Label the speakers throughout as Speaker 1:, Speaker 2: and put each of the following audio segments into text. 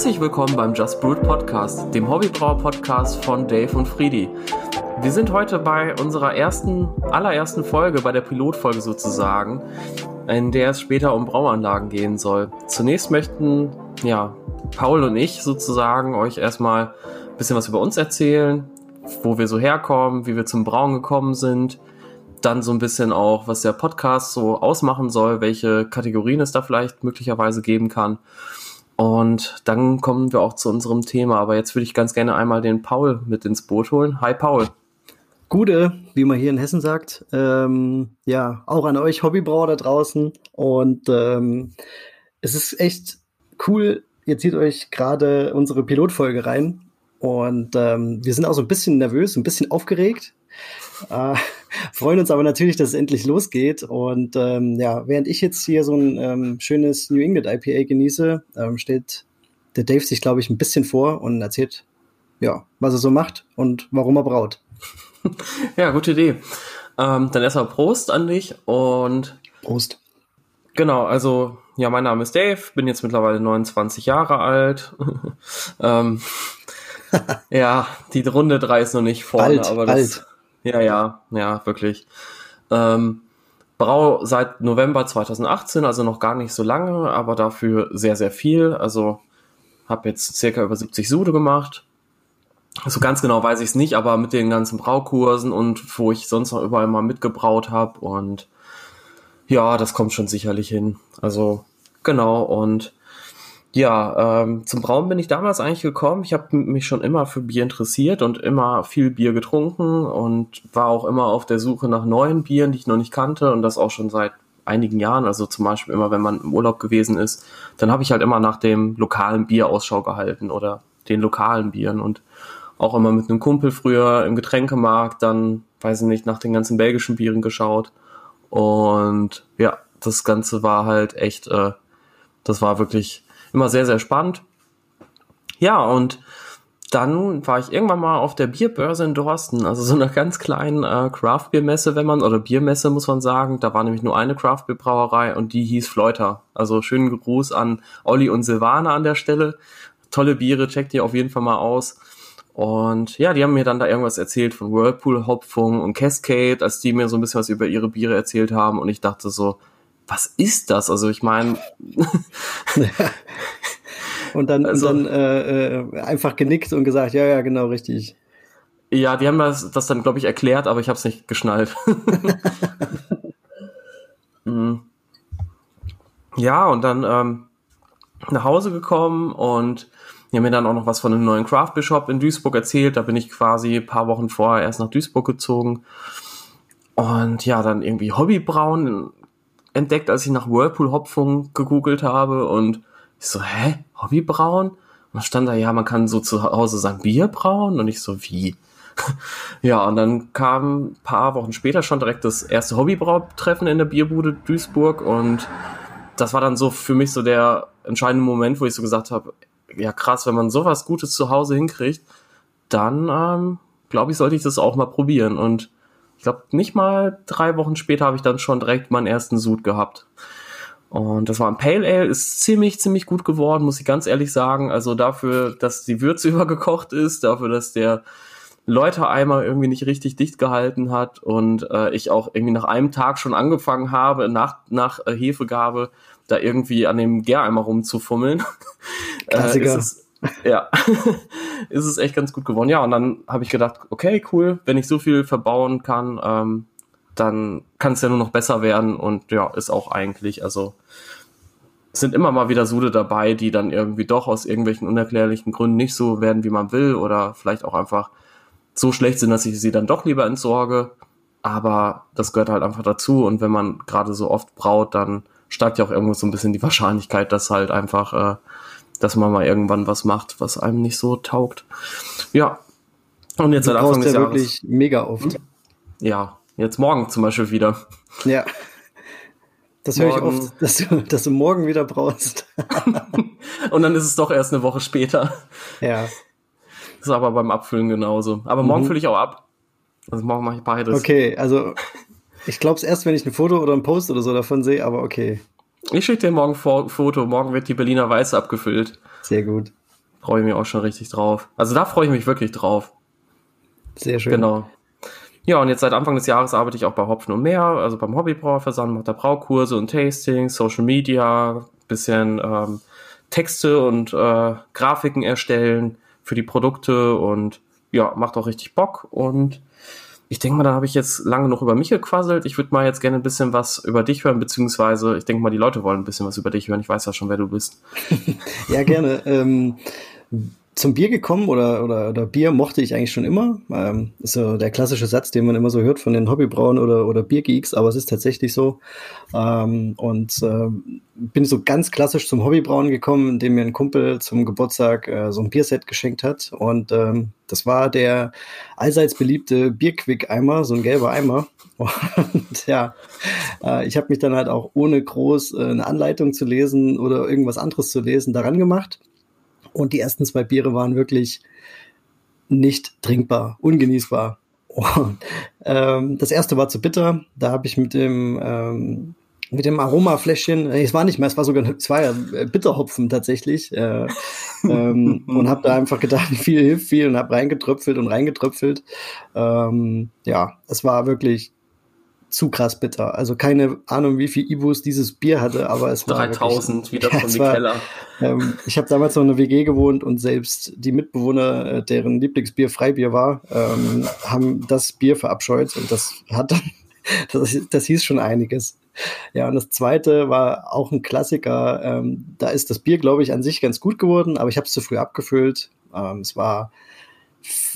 Speaker 1: Herzlich willkommen beim Just Brewed Podcast, dem Hobbybrauer Podcast von Dave und Friedi. Wir sind heute bei unserer ersten, allerersten Folge, bei der Pilotfolge sozusagen, in der es später um Brauanlagen gehen soll. Zunächst möchten, ja, Paul und ich sozusagen euch erstmal ein bisschen was über uns erzählen, wo wir so herkommen, wie wir zum Brauen gekommen sind, dann so ein bisschen auch, was der Podcast so ausmachen soll, welche Kategorien es da vielleicht möglicherweise geben kann. Und dann kommen wir auch zu unserem Thema. Aber jetzt würde ich ganz gerne einmal den Paul mit ins Boot holen. Hi Paul.
Speaker 2: Gute, wie man hier in Hessen sagt. Ähm, ja, auch an euch Hobbybrauer da draußen. Und ähm, es ist echt cool. Ihr zieht euch gerade unsere Pilotfolge rein. Und ähm, wir sind auch so ein bisschen nervös, ein bisschen aufgeregt. Äh, freuen uns aber natürlich, dass es endlich losgeht. Und ähm, ja, während ich jetzt hier so ein ähm, schönes New England IPA genieße, ähm, stellt der Dave sich, glaube ich, ein bisschen vor und erzählt, ja, was er so macht und warum er braut.
Speaker 1: ja, gute Idee. Ähm, dann erstmal Prost an dich und
Speaker 2: Prost.
Speaker 1: Genau, also ja, mein Name ist Dave, bin jetzt mittlerweile 29 Jahre alt. ähm, ja, die Runde 3 ist noch nicht vorne,
Speaker 2: alt,
Speaker 1: aber das,
Speaker 2: alt.
Speaker 1: Ja, ja, ja, wirklich. Ähm, Brau seit November 2018, also noch gar nicht so lange, aber dafür sehr, sehr viel. Also habe jetzt circa über 70 Sude gemacht. So ganz genau weiß ich es nicht, aber mit den ganzen Braukursen und wo ich sonst noch überall mal mitgebraut habe und ja, das kommt schon sicherlich hin. Also genau und ja, ähm, zum Brauen bin ich damals eigentlich gekommen. Ich habe mich schon immer für Bier interessiert und immer viel Bier getrunken und war auch immer auf der Suche nach neuen Bieren, die ich noch nicht kannte und das auch schon seit einigen Jahren. Also zum Beispiel immer, wenn man im Urlaub gewesen ist, dann habe ich halt immer nach dem lokalen Bier Ausschau gehalten oder den lokalen Bieren und auch immer mit einem Kumpel früher im Getränkemarkt dann, weiß ich nicht, nach den ganzen belgischen Bieren geschaut. Und ja, das Ganze war halt echt, äh, das war wirklich immer sehr, sehr spannend. Ja, und dann war ich irgendwann mal auf der Bierbörse in Dorsten, also so einer ganz kleinen äh, Craft Beer Messe, wenn man oder Biermesse muss man sagen. Da war nämlich nur eine Craft Beer Brauerei und die hieß Fleuter. Also schönen Gruß an Olli und Silvana an der Stelle. Tolle Biere, checkt ihr auf jeden Fall mal aus. Und ja, die haben mir dann da irgendwas erzählt von Whirlpool Hopfung und Cascade, als die mir so ein bisschen was über ihre Biere erzählt haben und ich dachte so, was ist das? Also ich meine.
Speaker 2: und dann, also, und dann äh, äh, einfach genickt und gesagt, ja, ja, genau, richtig.
Speaker 1: Ja, die haben das, das dann, glaube ich, erklärt, aber ich habe es nicht geschnallt. mhm. Ja, und dann ähm, nach Hause gekommen und die haben mir dann auch noch was von einem neuen Craft Bishop in Duisburg erzählt. Da bin ich quasi ein paar Wochen vorher erst nach Duisburg gezogen. Und ja, dann irgendwie Hobbybrauen entdeckt, als ich nach Whirlpool-Hopfung gegoogelt habe und ich so, hä? Hobbybrauen? Und dann stand da, ja, man kann so zu Hause sein Bier brauen und ich so, wie? ja, und dann kam ein paar Wochen später schon direkt das erste Hobbybrautreffen in der Bierbude Duisburg und das war dann so für mich so der entscheidende Moment, wo ich so gesagt habe, ja krass, wenn man sowas Gutes zu Hause hinkriegt, dann ähm, glaube ich, sollte ich das auch mal probieren und ich glaube, nicht mal drei Wochen später habe ich dann schon direkt meinen ersten Sud gehabt. Und das war ein Pale Ale, ist ziemlich, ziemlich gut geworden, muss ich ganz ehrlich sagen. Also dafür, dass die Würze übergekocht ist, dafür, dass der Läutereimer irgendwie nicht richtig dicht gehalten hat und äh, ich auch irgendwie nach einem Tag schon angefangen habe, nach, nach äh, Hefegabe, da irgendwie an dem Gäreimer rumzufummeln.
Speaker 2: Klassiker.
Speaker 1: äh, ist es, ja, ist es echt ganz gut geworden. Ja, und dann habe ich gedacht, okay, cool, wenn ich so viel verbauen kann, ähm, dann kann es ja nur noch besser werden und ja, ist auch eigentlich, also sind immer mal wieder Sude dabei, die dann irgendwie doch aus irgendwelchen unerklärlichen Gründen nicht so werden, wie man will oder vielleicht auch einfach so schlecht sind, dass ich sie dann doch lieber entsorge. Aber das gehört halt einfach dazu und wenn man gerade so oft braut, dann steigt ja auch irgendwo so ein bisschen die Wahrscheinlichkeit, dass halt einfach äh, dass man mal irgendwann was macht, was einem nicht so taugt. Ja.
Speaker 2: Und jetzt du seit Anfang des ja Jahres. wirklich mega oft.
Speaker 1: Ja, jetzt morgen zum Beispiel wieder.
Speaker 2: Ja. Das höre ich oft, dass du, dass du morgen wieder brauchst.
Speaker 1: und dann ist es doch erst eine Woche später.
Speaker 2: Ja.
Speaker 1: Das ist aber beim Abfüllen genauso. Aber morgen mhm. fülle ich auch ab. Also morgen mache ich beides.
Speaker 2: Okay, also ich glaube es erst, wenn ich ein Foto oder ein Post oder so davon sehe, aber okay.
Speaker 1: Ich schicke dir morgen ein Foto. Morgen wird die Berliner Weiße abgefüllt.
Speaker 2: Sehr gut.
Speaker 1: freue ich mich auch schon richtig drauf. Also da freue ich mich wirklich drauf.
Speaker 2: Sehr schön.
Speaker 1: Genau. Ja, und jetzt seit Anfang des Jahres arbeite ich auch bei Hopfen und Mehr, also beim Hobbybrauerversand, mache da Braukurse und Tastings, Social Media, bisschen ähm, Texte und äh, Grafiken erstellen für die Produkte und ja, macht auch richtig Bock und ich denke mal, da habe ich jetzt lange noch über mich gequasselt. Ich würde mal jetzt gerne ein bisschen was über dich hören, beziehungsweise ich denke mal, die Leute wollen ein bisschen was über dich hören. Ich weiß ja schon, wer du bist.
Speaker 2: ja, gerne. ähm, zum Bier gekommen oder, oder, oder Bier mochte ich eigentlich schon immer. Ähm, ist so der klassische Satz, den man immer so hört von den Hobbybrauen oder, oder Biergeeks, aber es ist tatsächlich so. Ähm, und äh, bin so ganz klassisch zum Hobbybrauen gekommen, indem mir ein Kumpel zum Geburtstag äh, so ein Bierset geschenkt hat. Und ähm, das war der allseits beliebte Bierquick-Eimer, so ein gelber Eimer. Und ja, äh, ich habe mich dann halt auch ohne groß äh, eine Anleitung zu lesen oder irgendwas anderes zu lesen daran gemacht und die ersten zwei Biere waren wirklich nicht trinkbar, ungenießbar. Und, ähm, das erste war zu bitter. Da habe ich mit dem ähm, mit dem Aromafläschchen, es war nicht mehr, es war sogar es war ja äh, Bitterhopfen tatsächlich, äh, ähm, und habe da einfach gedacht, viel hilft viel und habe reingetröpfelt und reingetröpfelt. Ähm, ja, es war wirklich zu krass bitter. Also keine Ahnung, wie viel Ibus dieses Bier hatte, aber es
Speaker 1: war 3000 wirklich, wieder ja, von Keller.
Speaker 2: Ähm, ich habe damals noch in einer WG gewohnt und selbst die Mitbewohner, äh, deren Lieblingsbier Freibier war, ähm, haben das Bier verabscheut und das hat dann, das, das hieß schon einiges. Ja, und das zweite war auch ein Klassiker. Ähm, da ist das Bier, glaube ich, an sich ganz gut geworden, aber ich habe es zu früh abgefüllt. Ähm, es war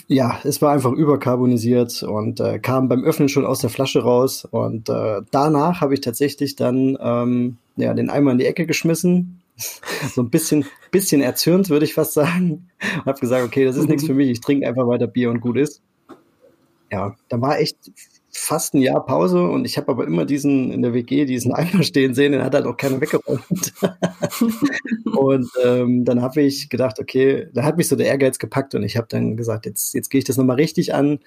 Speaker 2: ja, es war einfach überkarbonisiert und äh, kam beim Öffnen schon aus der Flasche raus. Und äh, danach habe ich tatsächlich dann ähm, ja, den Eimer in die Ecke geschmissen. so ein bisschen, bisschen erzürnt, würde ich fast sagen. Und habe gesagt, okay, das ist nichts für mich, ich trinke einfach weiter Bier und gut ist. Ja, da war echt fast ein Jahr Pause und ich habe aber immer diesen in der WG diesen Eimer stehen sehen, den hat halt auch keiner weggeräumt. und ähm, dann habe ich gedacht, okay, da hat mich so der Ehrgeiz gepackt und ich habe dann gesagt, jetzt, jetzt gehe ich das nochmal richtig an,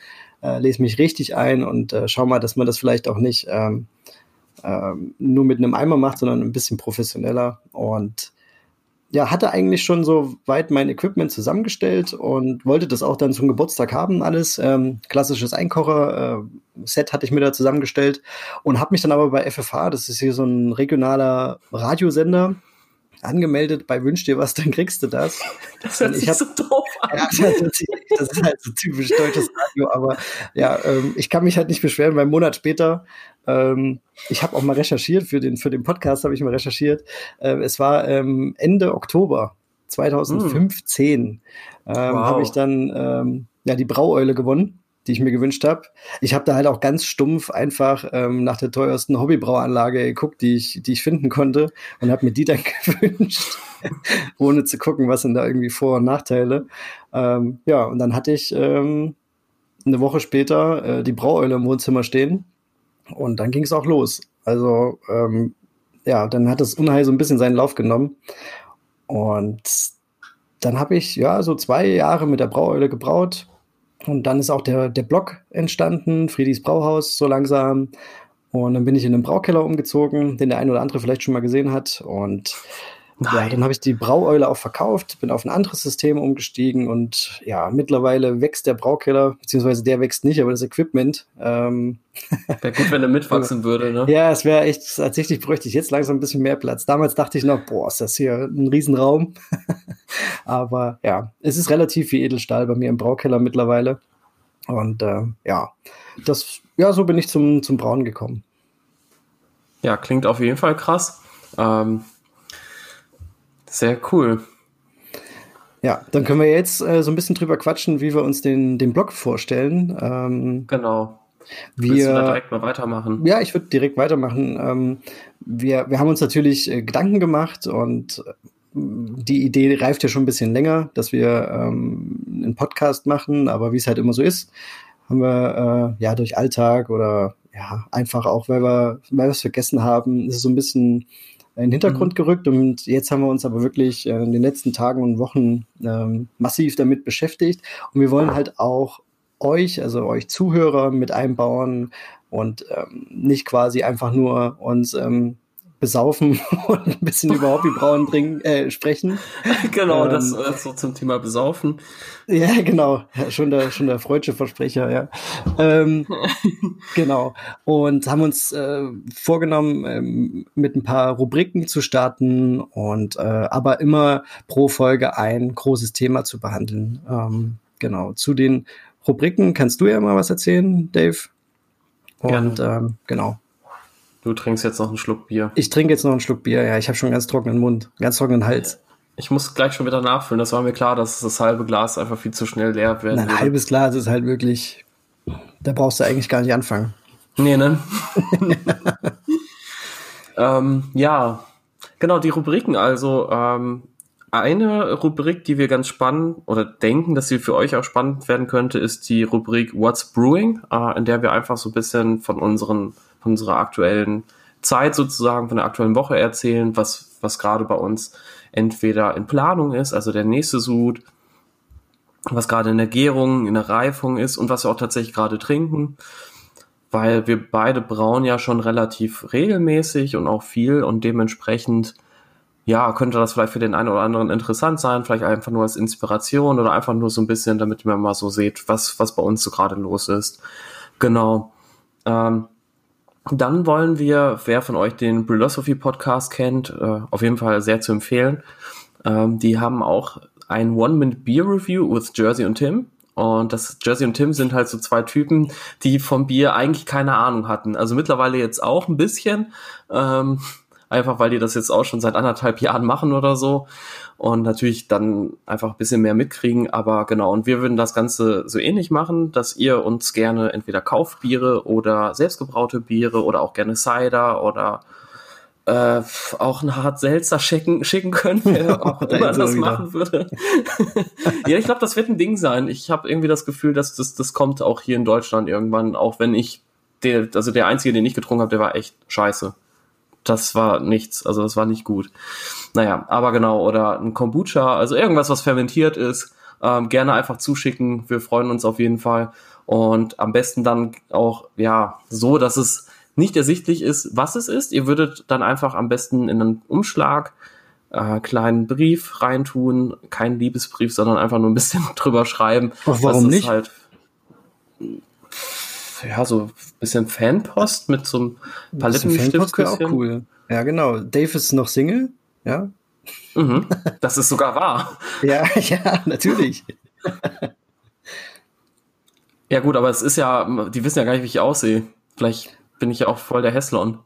Speaker 2: äh, lese mich richtig ein und äh, schau mal, dass man das vielleicht auch nicht ähm, ähm, nur mit einem Eimer macht, sondern ein bisschen professioneller. Und ja, hatte eigentlich schon so weit mein Equipment zusammengestellt und wollte das auch dann zum Geburtstag haben, alles. Ähm, klassisches Einkocher-Set äh, hatte ich mir da zusammengestellt und habe mich dann aber bei FFH, das ist hier so ein regionaler Radiosender, angemeldet bei Wünsch dir was, dann kriegst du das.
Speaker 1: Das hört sich hab, so doof an. Ja,
Speaker 2: das ist halt so typisch deutsches Radio, aber ja, ähm, ich kann mich halt nicht beschweren, weil einen Monat später, ähm, ich habe auch mal recherchiert, für den, für den Podcast habe ich mal recherchiert, äh, es war ähm, Ende Oktober 2015, mm. ähm, wow. habe ich dann ähm, ja, die Braueule gewonnen die ich mir gewünscht habe. Ich habe da halt auch ganz stumpf einfach ähm, nach der teuersten Hobbybrauanlage geguckt, die ich, die ich finden konnte und habe mir die dann gewünscht, ohne zu gucken, was sind da irgendwie Vor- und Nachteile. Ähm, ja, und dann hatte ich ähm, eine Woche später äh, die Braueule im Wohnzimmer stehen und dann ging es auch los. Also ähm, ja, dann hat das Unheil so ein bisschen seinen Lauf genommen und dann habe ich ja so zwei Jahre mit der Braueule gebraut, und dann ist auch der, der Blog entstanden, Friedis Brauhaus, so langsam. Und dann bin ich in den Braukeller umgezogen, den der ein oder andere vielleicht schon mal gesehen hat. Und ja, dann habe ich die Braueule auch verkauft, bin auf ein anderes System umgestiegen und ja, mittlerweile wächst der Braukeller, beziehungsweise der wächst nicht, aber das Equipment. Ähm,
Speaker 1: wäre gut, wenn er mitwachsen würde, ne?
Speaker 2: Ja, es wäre echt, tatsächlich bräuchte ich jetzt langsam ein bisschen mehr Platz. Damals dachte ich noch, boah, ist das hier ein Riesenraum. aber ja, es ist relativ wie Edelstahl bei mir im Braukeller mittlerweile. Und äh, ja, das, ja, so bin ich zum, zum Brauen gekommen.
Speaker 1: Ja, klingt auf jeden Fall krass. Ähm, sehr cool.
Speaker 2: Ja, dann können wir jetzt äh, so ein bisschen drüber quatschen, wie wir uns den, den Blog vorstellen.
Speaker 1: Ähm, genau.
Speaker 2: Wir, Willst
Speaker 1: du da direkt mal weitermachen?
Speaker 2: Ja, ich würde direkt weitermachen. Ähm, wir, wir haben uns natürlich äh, Gedanken gemacht und äh, die Idee reift ja schon ein bisschen länger, dass wir ähm, einen Podcast machen, aber wie es halt immer so ist, haben wir äh, ja durch Alltag oder ja einfach auch, weil wir, weil wir es vergessen haben, ist es so ein bisschen in den Hintergrund mhm. gerückt und jetzt haben wir uns aber wirklich äh, in den letzten Tagen und Wochen ähm, massiv damit beschäftigt und wir wollen halt auch euch, also euch Zuhörer mit einbauen und ähm, nicht quasi einfach nur uns ähm, besaufen und ein bisschen über Hobbybrauen bringen, äh, sprechen.
Speaker 1: Genau, ähm, das äh, so zum Thema besaufen.
Speaker 2: Ja, genau. Ja, schon der, schon der freudsche Versprecher, ja. Ähm, genau. Und haben uns äh, vorgenommen, ähm, mit ein paar Rubriken zu starten und äh, aber immer pro Folge ein großes Thema zu behandeln. Ähm, genau. Zu den Rubriken kannst du ja mal was erzählen, Dave. Und ähm, genau.
Speaker 1: Du trinkst jetzt noch einen Schluck Bier.
Speaker 2: Ich trinke jetzt noch einen Schluck Bier, ja. Ich habe schon einen ganz trockenen Mund, ganz trockenen Hals.
Speaker 1: Ich muss gleich schon wieder nachfüllen. Das war mir klar, dass das halbe Glas einfach viel zu schnell leer werden
Speaker 2: Ein halbes Glas ist halt wirklich, da brauchst du eigentlich gar nicht anfangen.
Speaker 1: Nee, ne? ähm, ja, genau, die Rubriken. Also ähm, eine Rubrik, die wir ganz spannend oder denken, dass sie für euch auch spannend werden könnte, ist die Rubrik What's Brewing, äh, in der wir einfach so ein bisschen von unseren, von unserer aktuellen Zeit sozusagen, von der aktuellen Woche erzählen, was, was gerade bei uns entweder in Planung ist, also der nächste Sud, was gerade in der Gärung, in der Reifung ist und was wir auch tatsächlich gerade trinken, weil wir beide brauen ja schon relativ regelmäßig und auch viel und dementsprechend ja, könnte das vielleicht für den einen oder anderen interessant sein, vielleicht einfach nur als Inspiration oder einfach nur so ein bisschen, damit man mal so sieht, was, was bei uns so gerade los ist. Genau. Ähm, dann wollen wir, wer von euch den Philosophy Podcast kennt, äh, auf jeden Fall sehr zu empfehlen. Ähm, die haben auch ein One-Minute Beer Review with Jersey und Tim. Und das Jersey und Tim sind halt so zwei Typen, die vom Bier eigentlich keine Ahnung hatten. Also mittlerweile jetzt auch ein bisschen. Ähm, einfach weil die das jetzt auch schon seit anderthalb Jahren machen oder so und natürlich dann einfach ein bisschen mehr mitkriegen. Aber genau, und wir würden das Ganze so ähnlich machen, dass ihr uns gerne entweder Kaufbiere oder selbstgebraute Biere oder auch gerne Cider oder äh, auch ein Hart Seltzer schicken, schicken könnt, wer auch immer das machen würde. ja, ich glaube, das wird ein Ding sein. Ich habe irgendwie das Gefühl, dass das, das kommt auch hier in Deutschland irgendwann, auch wenn ich der, also der einzige, den ich getrunken habe, der war echt scheiße das war nichts, also das war nicht gut. Naja, aber genau, oder ein Kombucha, also irgendwas, was fermentiert ist, ähm, gerne einfach zuschicken. Wir freuen uns auf jeden Fall. Und am besten dann auch, ja, so, dass es nicht ersichtlich ist, was es ist. Ihr würdet dann einfach am besten in einen Umschlag äh, kleinen Brief reintun, kein Liebesbrief, sondern einfach nur ein bisschen drüber schreiben.
Speaker 2: Ach, warum nicht?
Speaker 1: Halt ja, so ein bisschen Fanpost mit so einem
Speaker 2: Palettenstift. wäre auch cool. Ja, genau. Dave ist noch Single, ja.
Speaker 1: Mhm, das ist sogar wahr.
Speaker 2: ja, ja, natürlich.
Speaker 1: ja, gut, aber es ist ja, die wissen ja gar nicht, wie ich aussehe. Vielleicht bin ich ja auch voll der Hässlon.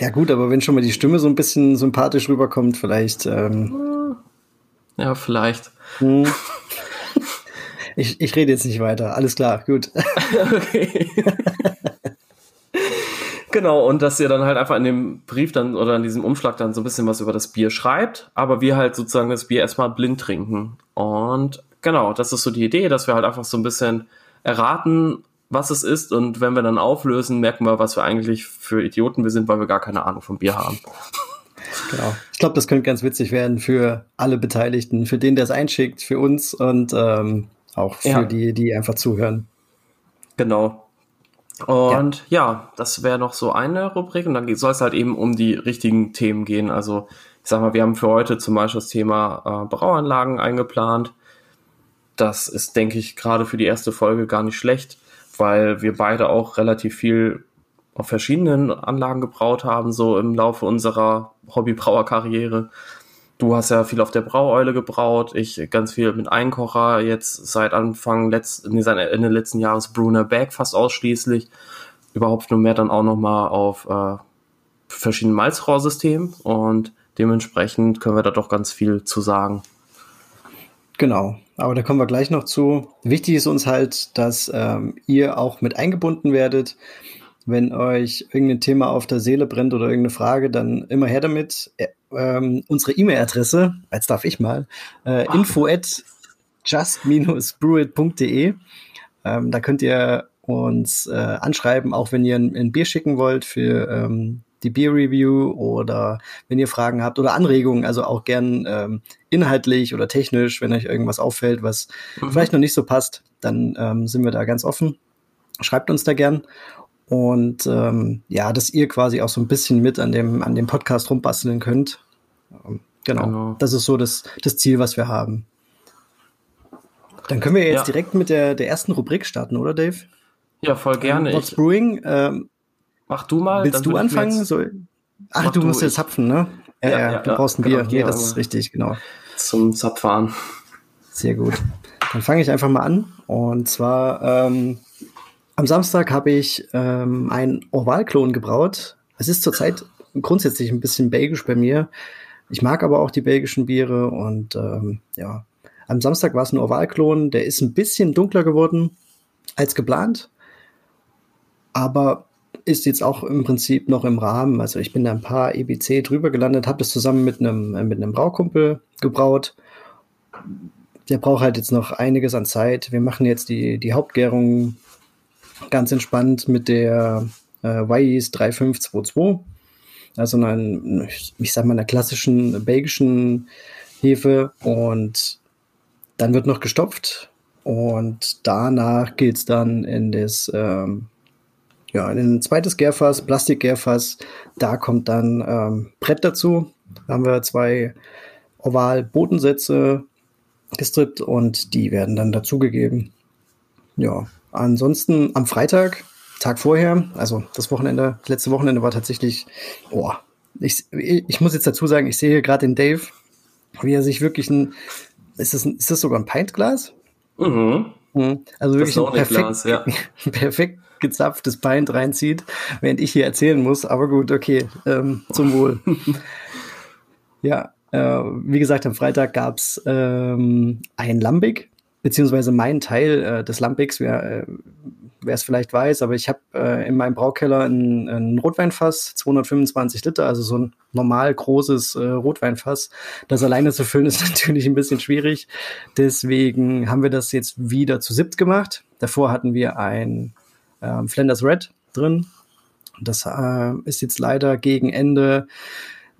Speaker 2: Ja, gut, aber wenn schon mal die Stimme so ein bisschen sympathisch rüberkommt, vielleicht. Ähm
Speaker 1: ja, vielleicht. Hm.
Speaker 2: Ich, ich rede jetzt nicht weiter. Alles klar, gut. okay.
Speaker 1: genau, und dass ihr dann halt einfach in dem Brief dann oder in diesem Umschlag dann so ein bisschen was über das Bier schreibt, aber wir halt sozusagen das Bier erstmal blind trinken. Und genau, das ist so die Idee, dass wir halt einfach so ein bisschen erraten, was es ist und wenn wir dann auflösen, merken wir, was wir eigentlich für Idioten wir sind, weil wir gar keine Ahnung vom Bier haben.
Speaker 2: Genau. Ich glaube, das könnte ganz witzig werden für alle Beteiligten, für den, der es einschickt, für uns und ähm, auch für ja. die, die einfach zuhören.
Speaker 1: Genau. Und ja, ja das wäre noch so eine Rubrik und dann soll es halt eben um die richtigen Themen gehen. Also ich sag mal, wir haben für heute zum Beispiel das Thema äh, Brauanlagen eingeplant. Das ist, denke ich, gerade für die erste Folge gar nicht schlecht, weil wir beide auch relativ viel auf verschiedenen Anlagen gebraut haben, so im Laufe unserer Hobbybrauerkarriere. Du hast ja viel auf der Braueule gebraut, ich ganz viel mit Einkocher, jetzt seit Anfang letzt, nee, seit Ende letzten Jahres Brunner Bag fast ausschließlich. Überhaupt nur mehr dann auch nochmal auf äh, verschiedenen Malzrohrsystemen und dementsprechend können wir da doch ganz viel zu sagen.
Speaker 2: Genau, aber da kommen wir gleich noch zu. Wichtig ist uns halt, dass ähm, ihr auch mit eingebunden werdet. Wenn euch irgendein Thema auf der Seele brennt oder irgendeine Frage, dann immer her damit ähm, unsere E-Mail-Adresse, jetzt darf ich mal, äh, info at just-brewit.de. Ähm, da könnt ihr uns äh, anschreiben, auch wenn ihr ein, ein Bier schicken wollt für ähm, die Beer Review oder wenn ihr Fragen habt oder Anregungen, also auch gern ähm, inhaltlich oder technisch, wenn euch irgendwas auffällt, was mhm. vielleicht noch nicht so passt, dann ähm, sind wir da ganz offen. Schreibt uns da gern. Und ähm, ja, dass ihr quasi auch so ein bisschen mit an dem, an dem Podcast rumbasteln könnt. Ähm, genau. genau. Das ist so das, das Ziel, was wir haben. Dann können wir jetzt ja. direkt mit der, der ersten Rubrik starten, oder Dave?
Speaker 1: Ja, voll gerne.
Speaker 2: What's Brewing? Ähm,
Speaker 1: Mach du mal.
Speaker 2: Willst du anfangen? So, ach, du, musst jetzt zapfen, ne? Ja, ja, ja du brauchst ein Bier. Genau, nee, das ist richtig, genau.
Speaker 1: Zum Zapfahren.
Speaker 2: Sehr gut. Dann fange ich einfach mal an. Und zwar ähm, am Samstag habe ich ähm, einen Ovalklon gebraut. Es ist zurzeit grundsätzlich ein bisschen belgisch bei mir. Ich mag aber auch die belgischen Biere und ähm, ja, am Samstag war es ein Ovalklon, der ist ein bisschen dunkler geworden als geplant, aber ist jetzt auch im Prinzip noch im Rahmen. Also ich bin da ein paar EBC drüber gelandet, habe das zusammen mit einem mit einem Braukumpel gebraut. Der braucht halt jetzt noch einiges an Zeit. Wir machen jetzt die die Hauptgärung ganz entspannt mit der äh, Wise 3522. Also einer, ich sag mal, einer klassischen belgischen Hefe und dann wird noch gestopft und danach geht es dann in das ähm, ja, in ein zweites Gärfass, Plastikgärfass. Da kommt dann ähm, Brett dazu. Da haben wir zwei Oval-Bodensätze gestrippt und die werden dann dazugegeben. Ja, ansonsten am Freitag, Tag vorher, also das Wochenende, das letzte Wochenende war tatsächlich, boah, ich, ich muss jetzt dazu sagen, ich sehe hier gerade den Dave, wie er sich wirklich ein ist das, ist das sogar ein Pintglas? Mhm. mhm. Also wirklich ein perfekt, Glas, ja. perfekt gezapftes Pint reinzieht, während ich hier erzählen muss. Aber gut, okay, ähm, zum Wohl. ja, äh, wie gesagt, am Freitag gab's ähm, ein Lambic, beziehungsweise mein Teil äh, des Lambics. Wir, äh, wer es vielleicht weiß, aber ich habe äh, in meinem Braukeller ein, ein, Rotweinfass, 225 Liter, also so ein normal großes äh, Rotweinfass. Das alleine zu füllen ist natürlich ein bisschen schwierig. Deswegen haben wir das jetzt wieder zu siebt gemacht. Davor hatten wir ein äh, Flanders Red drin. Das äh, ist jetzt leider gegen Ende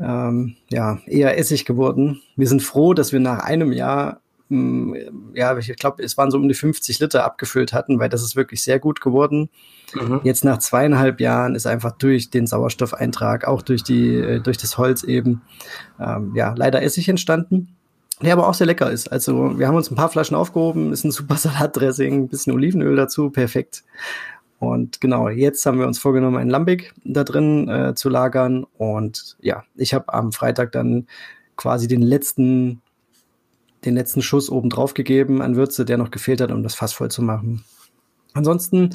Speaker 2: ähm, ja, eher Essig geworden. Wir sind froh, dass wir nach einem Jahr ja, ich glaube, es waren so um die 50 Liter abgefüllt hatten, weil das ist wirklich sehr gut geworden. Mhm. Jetzt nach zweieinhalb Jahren ist einfach durch den Sauerstoffeintrag, auch durch die, äh, durch das Holz eben, ähm, ja, leider Essig entstanden. Der aber auch sehr lecker ist. Also wir haben uns ein paar Flaschen aufgehoben, ist ein super Salatdressing, ein bisschen Olivenöl dazu, perfekt. Und genau, jetzt haben wir uns vorgenommen, ein Lambic da drin äh, zu lagern. Und ja, ich habe am Freitag dann quasi den letzten den letzten Schuss oben drauf gegeben an Würze, der noch gefehlt hat, um das Fass voll zu machen. Ansonsten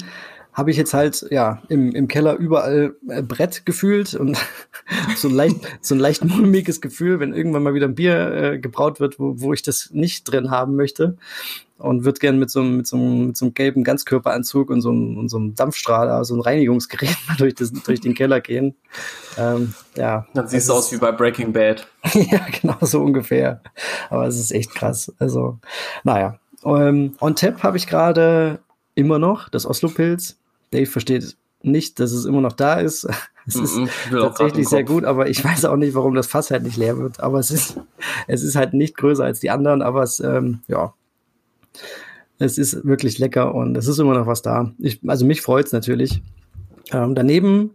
Speaker 2: habe ich jetzt halt ja im, im Keller überall äh, Brett gefühlt und so, leicht, so ein leicht mulmiges Gefühl, wenn irgendwann mal wieder ein Bier äh, gebraut wird, wo, wo ich das nicht drin haben möchte und würde gern mit so, einem, mit, so einem, mit so einem gelben Ganzkörperanzug und so einem, und so einem Dampfstrahler, so einem Reinigungsgerät mal durch, das, durch den Keller gehen. Ähm, ja.
Speaker 1: Dann siehst du aus wie bei Breaking Bad.
Speaker 2: ja, genau so ungefähr. Aber es ist echt krass. Also, naja. Ähm, on Tap habe ich gerade immer noch das Oslo-Pilz. Dave versteht nicht, dass es immer noch da ist. Es ist mm -mm, tatsächlich sehr gut, aber ich weiß auch nicht, warum das Fass halt nicht leer wird. Aber es ist, es ist halt nicht größer als die anderen, aber es, ähm, ja, es ist wirklich lecker und es ist immer noch was da. Ich, also mich freut es natürlich. Ähm, daneben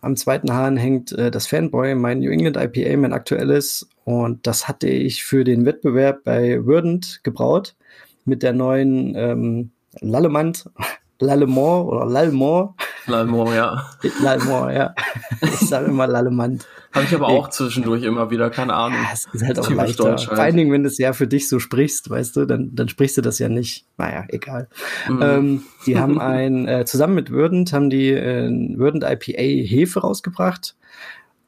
Speaker 2: am zweiten Hahn hängt äh, das Fanboy, mein New England IPA, mein aktuelles. Und das hatte ich für den Wettbewerb bei Würdent gebraut mit der neuen ähm, Lallemant Lallemont oder Lallemont.
Speaker 1: Lallemont, ja.
Speaker 2: Lallemont, ja. Ich sage immer Lallemant.
Speaker 1: Habe ich aber auch zwischendurch immer wieder, keine Ahnung. Ja,
Speaker 2: es ist halt auch leichter. Halt. Vor allen Dingen, wenn du es ja für dich so sprichst, weißt du, dann, dann sprichst du das ja nicht. Naja, egal. Mhm. Ähm, die haben ein, äh, zusammen mit Würdend haben die äh, Würdend IPA Hefe rausgebracht.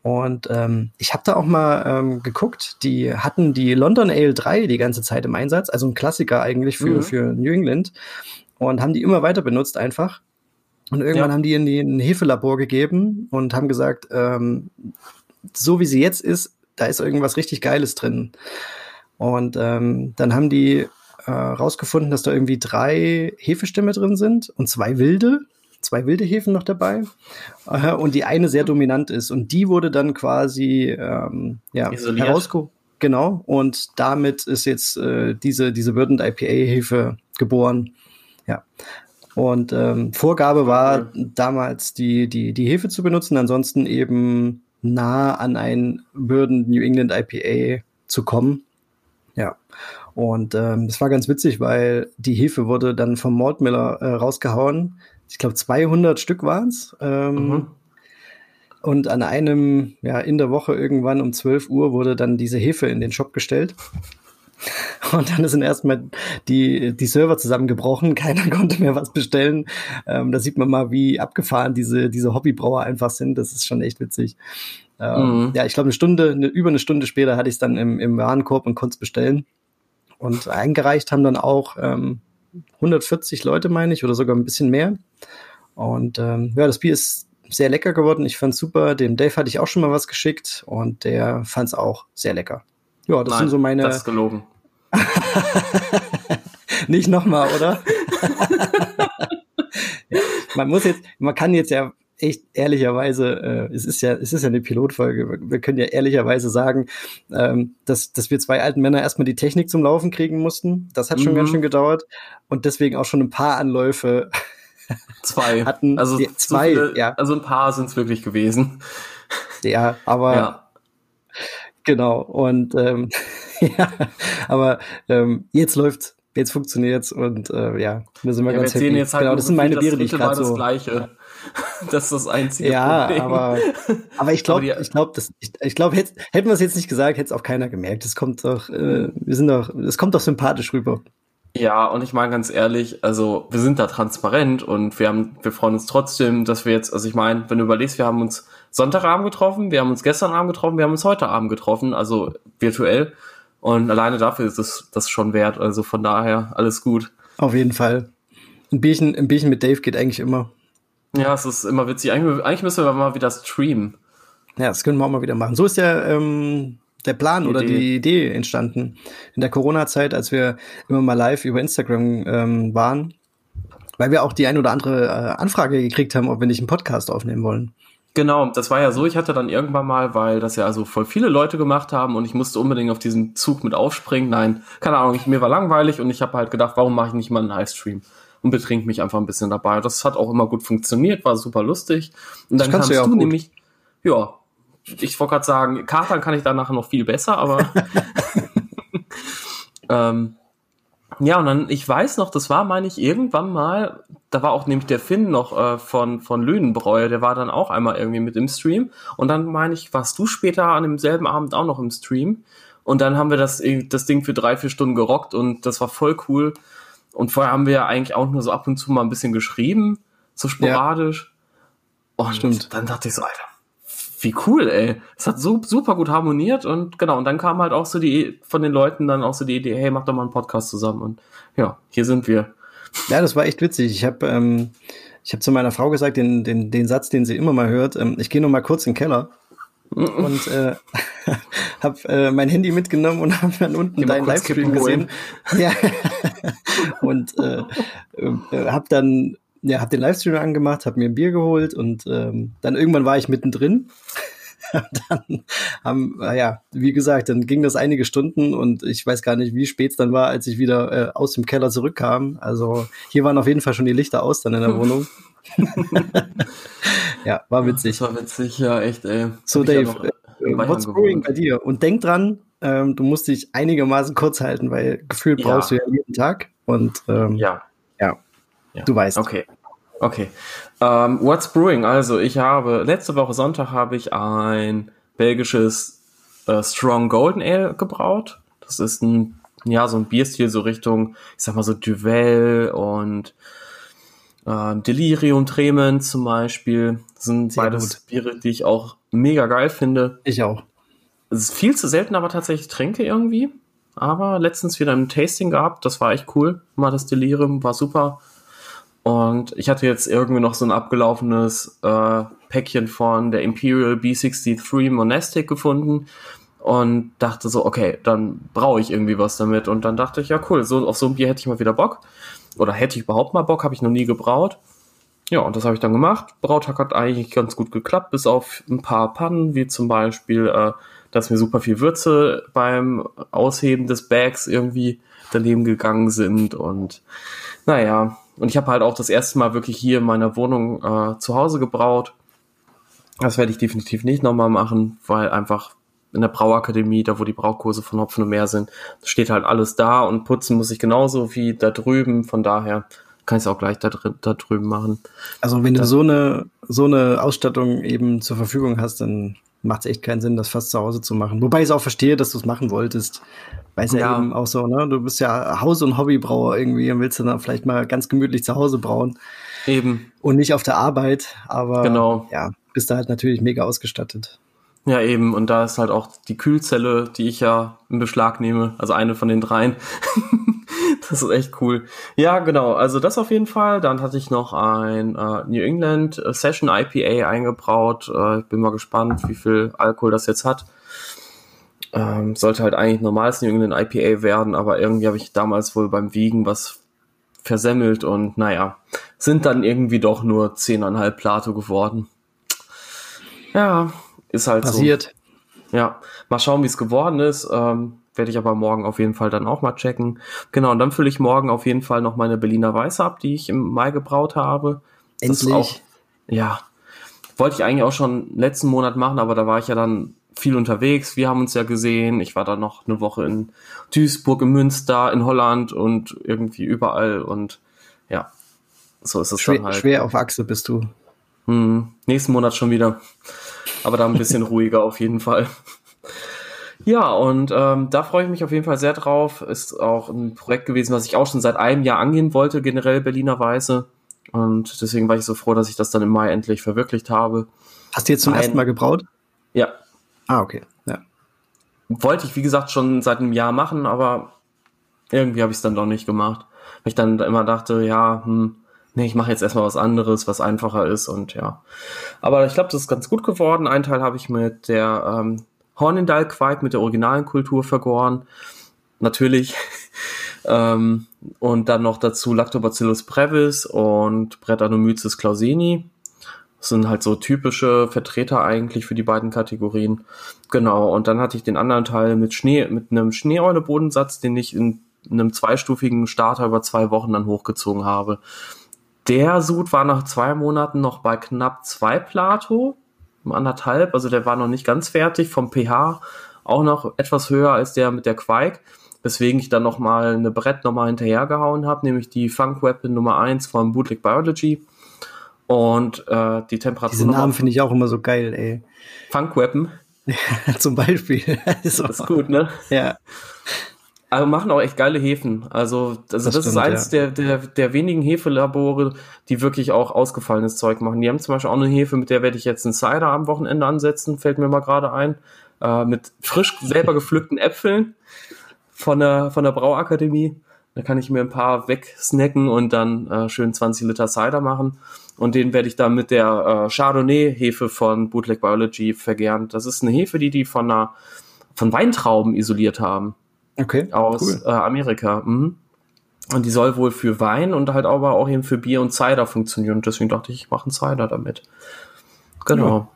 Speaker 2: Und ähm, ich habe da auch mal ähm, geguckt, die hatten die London Ale 3 die ganze Zeit im Einsatz, also ein Klassiker eigentlich für, mhm. für New England und haben die immer weiter benutzt einfach. Und irgendwann ja. haben die in die ein Hefelabor gegeben und haben gesagt, ähm, so wie sie jetzt ist, da ist irgendwas richtig Geiles drin. Und ähm, dann haben die äh, rausgefunden, dass da irgendwie drei Hefestämme drin sind und zwei wilde, zwei wilde Hefen noch dabei äh, und die eine sehr dominant ist. Und die wurde dann quasi ähm, ja, herausgeholt. Genau, und damit ist jetzt äh, diese, diese Würdend IPA-Hefe geboren. Ja. Und ähm, Vorgabe war damals, die, die, die Hefe zu benutzen, ansonsten eben nah an ein Würden New England IPA zu kommen. Ja. Und ähm, das war ganz witzig, weil die Hefe wurde dann vom Maltmiller äh, rausgehauen. Ich glaube, 200 Stück waren's. Ähm, mhm. Und an einem, ja, in der Woche irgendwann um 12 Uhr wurde dann diese Hefe in den Shop gestellt. Und dann sind erstmal die, die Server zusammengebrochen, keiner konnte mehr was bestellen. Ähm, da sieht man mal, wie abgefahren diese, diese Hobbybrauer einfach sind. Das ist schon echt witzig. Ähm, mhm. Ja, ich glaube, eine Stunde, eine, über eine Stunde später hatte ich es dann im, im Warenkorb und konnte es bestellen. Und eingereicht haben dann auch ähm, 140 Leute, meine ich, oder sogar ein bisschen mehr. Und ähm, ja, das Bier ist sehr lecker geworden. Ich fand's super. Dem Dave hatte ich auch schon mal was geschickt und der fand's auch sehr lecker. Ja, das Nein, sind so meine.
Speaker 1: Das ist gelogen.
Speaker 2: Nicht nochmal, oder? ja, man muss jetzt, man kann jetzt ja echt ehrlicherweise, äh, es ist ja, es ist ja eine Pilotfolge. Wir, können ja ehrlicherweise sagen, ähm, dass, dass wir zwei alten Männer erstmal die Technik zum Laufen kriegen mussten. Das hat schon mhm. ganz schön gedauert und deswegen auch schon ein paar Anläufe
Speaker 1: zwei
Speaker 2: hatten.
Speaker 1: Also
Speaker 2: die, zwei,
Speaker 1: viele, ja. Also ein paar sind es wirklich gewesen.
Speaker 2: Ja, aber ja. Genau und ähm, ja, aber ähm, jetzt läuft jetzt funktioniert's und äh, ja,
Speaker 1: wir sind mal ja, ganz happy. Jetzt halt
Speaker 2: genau, das sind meine Biere, die ich gerade so.
Speaker 1: Das Gleiche. Das ist das einzige
Speaker 2: ja, Problem. aber, aber ich glaube, ich glaube, ich, ich glaube, hätten wir es jetzt nicht gesagt, hätte es auch keiner gemerkt. Es kommt doch, äh, wir sind doch, es kommt doch sympathisch rüber.
Speaker 1: Ja, und ich meine ganz ehrlich, also wir sind da transparent und wir haben, wir freuen uns trotzdem, dass wir jetzt, also ich meine, wenn du überlegst, wir haben uns Sonntagabend getroffen, wir haben uns gestern Abend getroffen, wir haben uns heute Abend getroffen, also virtuell. Und alleine dafür ist es das schon wert. Also von daher alles gut.
Speaker 2: Auf jeden Fall. Ein Bierchen, ein Bierchen mit Dave geht eigentlich immer.
Speaker 1: Ja, es ist immer witzig. Eigentlich, eigentlich müssen wir mal wieder streamen.
Speaker 2: Ja, das können wir auch mal wieder machen. So ist ja ähm, der Plan die oder Idee. die Idee entstanden. In der Corona-Zeit, als wir immer mal live über Instagram ähm, waren, weil wir auch die ein oder andere äh, Anfrage gekriegt haben, ob wir nicht einen Podcast aufnehmen wollen.
Speaker 1: Genau, das war ja so, ich hatte dann irgendwann mal, weil das ja also voll viele Leute gemacht haben und ich musste unbedingt auf diesen Zug mit aufspringen. Nein, keine Ahnung, ich, mir war langweilig und ich habe halt gedacht, warum mache ich nicht mal einen Livestream und betrink mich einfach ein bisschen dabei. Das hat auch immer gut funktioniert, war super lustig. Und dann kannst du, ja du nämlich, ja, ich wollte gerade sagen, Katern kann ich danach noch viel besser, aber ähm, ja, und dann, ich weiß noch, das war, meine ich, irgendwann mal, da war auch nämlich der Finn noch äh, von, von Lüdenbräu, der war dann auch einmal irgendwie mit im Stream. Und dann, meine ich, warst du später an demselben Abend auch noch im Stream. Und dann haben wir das, das Ding für drei, vier Stunden gerockt und das war voll cool. Und vorher haben wir ja eigentlich auch nur so ab und zu mal ein bisschen geschrieben, so sporadisch. Ja. Und Stimmt. dann dachte ich so, Alter, wie cool, ey. Es hat so super gut harmoniert und genau, und dann kam halt auch so die von den Leuten dann auch so die Idee, hey, mach doch mal einen Podcast zusammen und ja, hier sind wir.
Speaker 2: Ja, das war echt witzig. Ich habe ähm, ich habe zu meiner Frau gesagt, den, den, den Satz, den sie immer mal hört, ähm, ich gehe noch mal kurz in den Keller und äh, habe äh, mein Handy mitgenommen und habe dann unten deinen Livestream gesehen. ja. und äh, äh, habe dann ja, hab den Livestream angemacht, habe mir ein Bier geholt und ähm, dann irgendwann war ich mittendrin. dann haben, ja, wie gesagt, dann ging das einige Stunden und ich weiß gar nicht, wie spät es dann war, als ich wieder äh, aus dem Keller zurückkam. Also hier waren auf jeden Fall schon die Lichter aus dann in der Wohnung. ja, war witzig.
Speaker 1: Das war witzig, ja, echt, ey.
Speaker 2: So, Dave, ja äh, what's growing bei dir? Und denk dran, ähm, du musst dich einigermaßen kurz halten, weil gefühlt ja. brauchst du ja jeden Tag. Und ähm,
Speaker 1: ja.
Speaker 2: Ja. Du weißt.
Speaker 1: Okay. Okay. Um, ähm, what's brewing? Also ich habe letzte Woche Sonntag habe ich ein belgisches äh, Strong Golden Ale gebraut. Das ist ein ja so ein Bierstil so Richtung, ich sag mal so Duvel und äh, Delirium Tremen zum Beispiel. Das sind Sehr beides gut. Biere, die ich auch mega geil finde.
Speaker 2: Ich auch.
Speaker 1: Es ist viel zu selten, aber tatsächlich trinke irgendwie. Aber letztens wieder ein Tasting gehabt, das war echt cool. Mal das Delirium war super. Und ich hatte jetzt irgendwie noch so ein abgelaufenes äh, Päckchen von der Imperial B63 Monastic gefunden und dachte so, okay, dann brauche ich irgendwie was damit. Und dann dachte ich, ja cool, so auf so ein Bier hätte ich mal wieder Bock. Oder hätte ich überhaupt mal Bock, habe ich noch nie gebraut. Ja, und das habe ich dann gemacht. Brautag hat eigentlich ganz gut geklappt, bis auf ein paar Pannen, wie zum Beispiel, äh, dass mir super viel Würze beim Ausheben des Bags irgendwie daneben gegangen sind. Und naja, und ich habe halt auch das erste Mal wirklich hier in meiner Wohnung äh, zu Hause gebraut. Das werde ich definitiv nicht nochmal machen, weil einfach in der Brauakademie, da wo die Braukurse von Hopfen und Meer sind, steht halt alles da und putzen muss ich genauso wie da drüben. Von daher kann ich es auch gleich da, da drüben machen.
Speaker 2: Also wenn du so eine, so eine Ausstattung eben zur Verfügung hast, dann macht es echt keinen Sinn, das fast zu Hause zu machen. Wobei ich es auch verstehe, dass du es machen wolltest. Weil es ja. ja. eben auch so, ne? Du bist ja Haus- und Hobbybrauer irgendwie und willst dann vielleicht mal ganz gemütlich zu Hause brauen.
Speaker 1: Eben.
Speaker 2: Und nicht auf der Arbeit, aber
Speaker 1: genau.
Speaker 2: ja, bist da halt natürlich mega ausgestattet.
Speaker 1: Ja, eben. Und da ist halt auch die Kühlzelle, die ich ja in Beschlag nehme. Also eine von den dreien. das ist echt cool. Ja, genau. Also das auf jeden Fall. Dann hatte ich noch ein äh, New England Session IPA eingebraut. Äh, ich bin mal gespannt, wie viel Alkohol das jetzt hat. Ähm, sollte halt eigentlich normales New England IPA werden, aber irgendwie habe ich damals wohl beim Wiegen was versemmelt und naja, sind dann irgendwie doch nur 10,5 Plato geworden. Ja, ist halt
Speaker 2: Passiert.
Speaker 1: so. Ja, mal schauen, wie es geworden ist. Ähm, Werde ich aber morgen auf jeden Fall dann auch mal checken. Genau, und dann fülle ich morgen auf jeden Fall noch meine Berliner Weiße ab, die ich im Mai gebraut habe.
Speaker 2: Endlich.
Speaker 1: Auch, ja, wollte ich eigentlich auch schon letzten Monat machen, aber da war ich ja dann viel unterwegs. Wir haben uns ja gesehen. Ich war da noch eine Woche in Duisburg, in Münster, in Holland und irgendwie überall. Und ja, so ist es
Speaker 2: schwer,
Speaker 1: dann halt.
Speaker 2: Schwer auf Achse bist du.
Speaker 1: Hm, nächsten Monat schon wieder. Aber da ein bisschen ruhiger auf jeden Fall. Ja, und ähm, da freue ich mich auf jeden Fall sehr drauf. Ist auch ein Projekt gewesen, was ich auch schon seit einem Jahr angehen wollte, generell Berliner Weiße. Und deswegen war ich so froh, dass ich das dann im Mai endlich verwirklicht habe.
Speaker 2: Hast du jetzt zum ein, ersten Mal gebraut?
Speaker 1: Ja.
Speaker 2: Ah, okay. Ja.
Speaker 1: Wollte ich, wie gesagt, schon seit einem Jahr machen, aber irgendwie habe ich es dann doch nicht gemacht. Weil ich dann immer dachte, ja, hm, nee, ich mache jetzt erstmal was anderes, was einfacher ist und ja. Aber ich glaube, das ist ganz gut geworden. Einen Teil habe ich mit der ähm, Hornindal-Quark, mit der originalen Kultur vergoren. Natürlich. ähm, und dann noch dazu Lactobacillus brevis und Brettanomyces clauseni. Das sind halt so typische Vertreter eigentlich für die beiden Kategorien. Genau. Und dann hatte ich den anderen Teil mit Schnee, mit einem Schneeeule-Bodensatz, den ich in einem zweistufigen Starter über zwei Wochen dann hochgezogen habe. Der Sud war nach zwei Monaten noch bei knapp zwei Plato, anderthalb, also der war noch nicht ganz fertig, vom pH auch noch etwas höher als der mit der Quake, weswegen ich dann nochmal eine Brett nochmal hinterhergehauen habe, nämlich die Funk Weapon Nummer 1 von Bootleg Biology und äh, die Temperatur.
Speaker 2: Diese Namen finde ich auch immer so geil, ey.
Speaker 1: Funk Weapon.
Speaker 2: Zum Beispiel.
Speaker 1: so. Das ist gut, ne?
Speaker 2: Ja.
Speaker 1: Aber machen auch echt geile Hefen. Also, also das, das stimmt, ist eins ja. der, der, der wenigen Hefelabore, die wirklich auch ausgefallenes Zeug machen. Die haben zum Beispiel auch eine Hefe, mit der werde ich jetzt einen Cider am Wochenende ansetzen, fällt mir mal gerade ein. Äh, mit frisch selber gepflückten Äpfeln von der, von der Brauakademie. Da kann ich mir ein paar wegsnacken und dann äh, schön 20 Liter Cider machen. Und den werde ich dann mit der äh, Chardonnay-Hefe von Bootleg Biology vergären. Das ist eine Hefe, die die von, einer, von Weintrauben isoliert haben.
Speaker 2: Okay.
Speaker 1: Aus cool. äh, Amerika. Mhm. Und die soll wohl für Wein und halt aber auch eben für Bier und Cider funktionieren. Und deswegen dachte ich, ich mache einen Cider damit. Genau.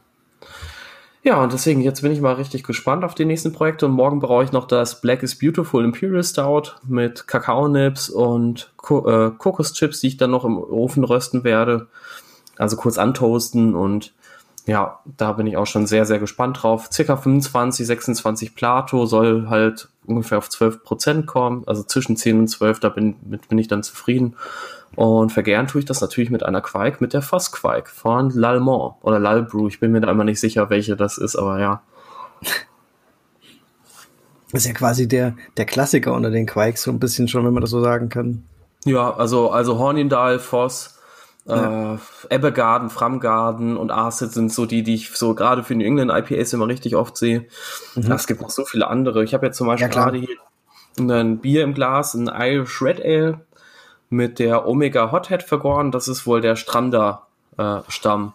Speaker 1: Ja. ja. und deswegen, jetzt bin ich mal richtig gespannt auf die nächsten Projekte. Und morgen brauche ich noch das Black is Beautiful Imperial Stout mit Kakaonips und Ko äh, Kokoschips, die ich dann noch im Ofen rösten werde. Also kurz antoasten und ja, da bin ich auch schon sehr, sehr gespannt drauf. Circa 25, 26 Plato soll halt ungefähr auf 12 Prozent kommen, also zwischen 10 und 12, da bin, bin ich dann zufrieden. Und vergären tue ich das natürlich mit einer Quake, mit der Foss Quake von L'Allemand oder L'Albrew. Ich bin mir da immer nicht sicher, welche das ist, aber ja.
Speaker 2: Das ist ja quasi der, der Klassiker unter den Quikes, so ein bisschen schon, wenn man das so sagen kann.
Speaker 1: Ja, also, also Hornindal, Voss, ja. Äh, Ebbegarden, Framgarden und Arset sind so die, die ich so gerade für New England IPAs immer richtig oft sehe. Mhm. Es gibt noch so viele andere. Ich habe jetzt zum Beispiel ja, gerade hier ein Bier im Glas, ein Irish Red Ale mit der Omega Hothead vergoren. Das ist wohl der Strander äh, Stamm.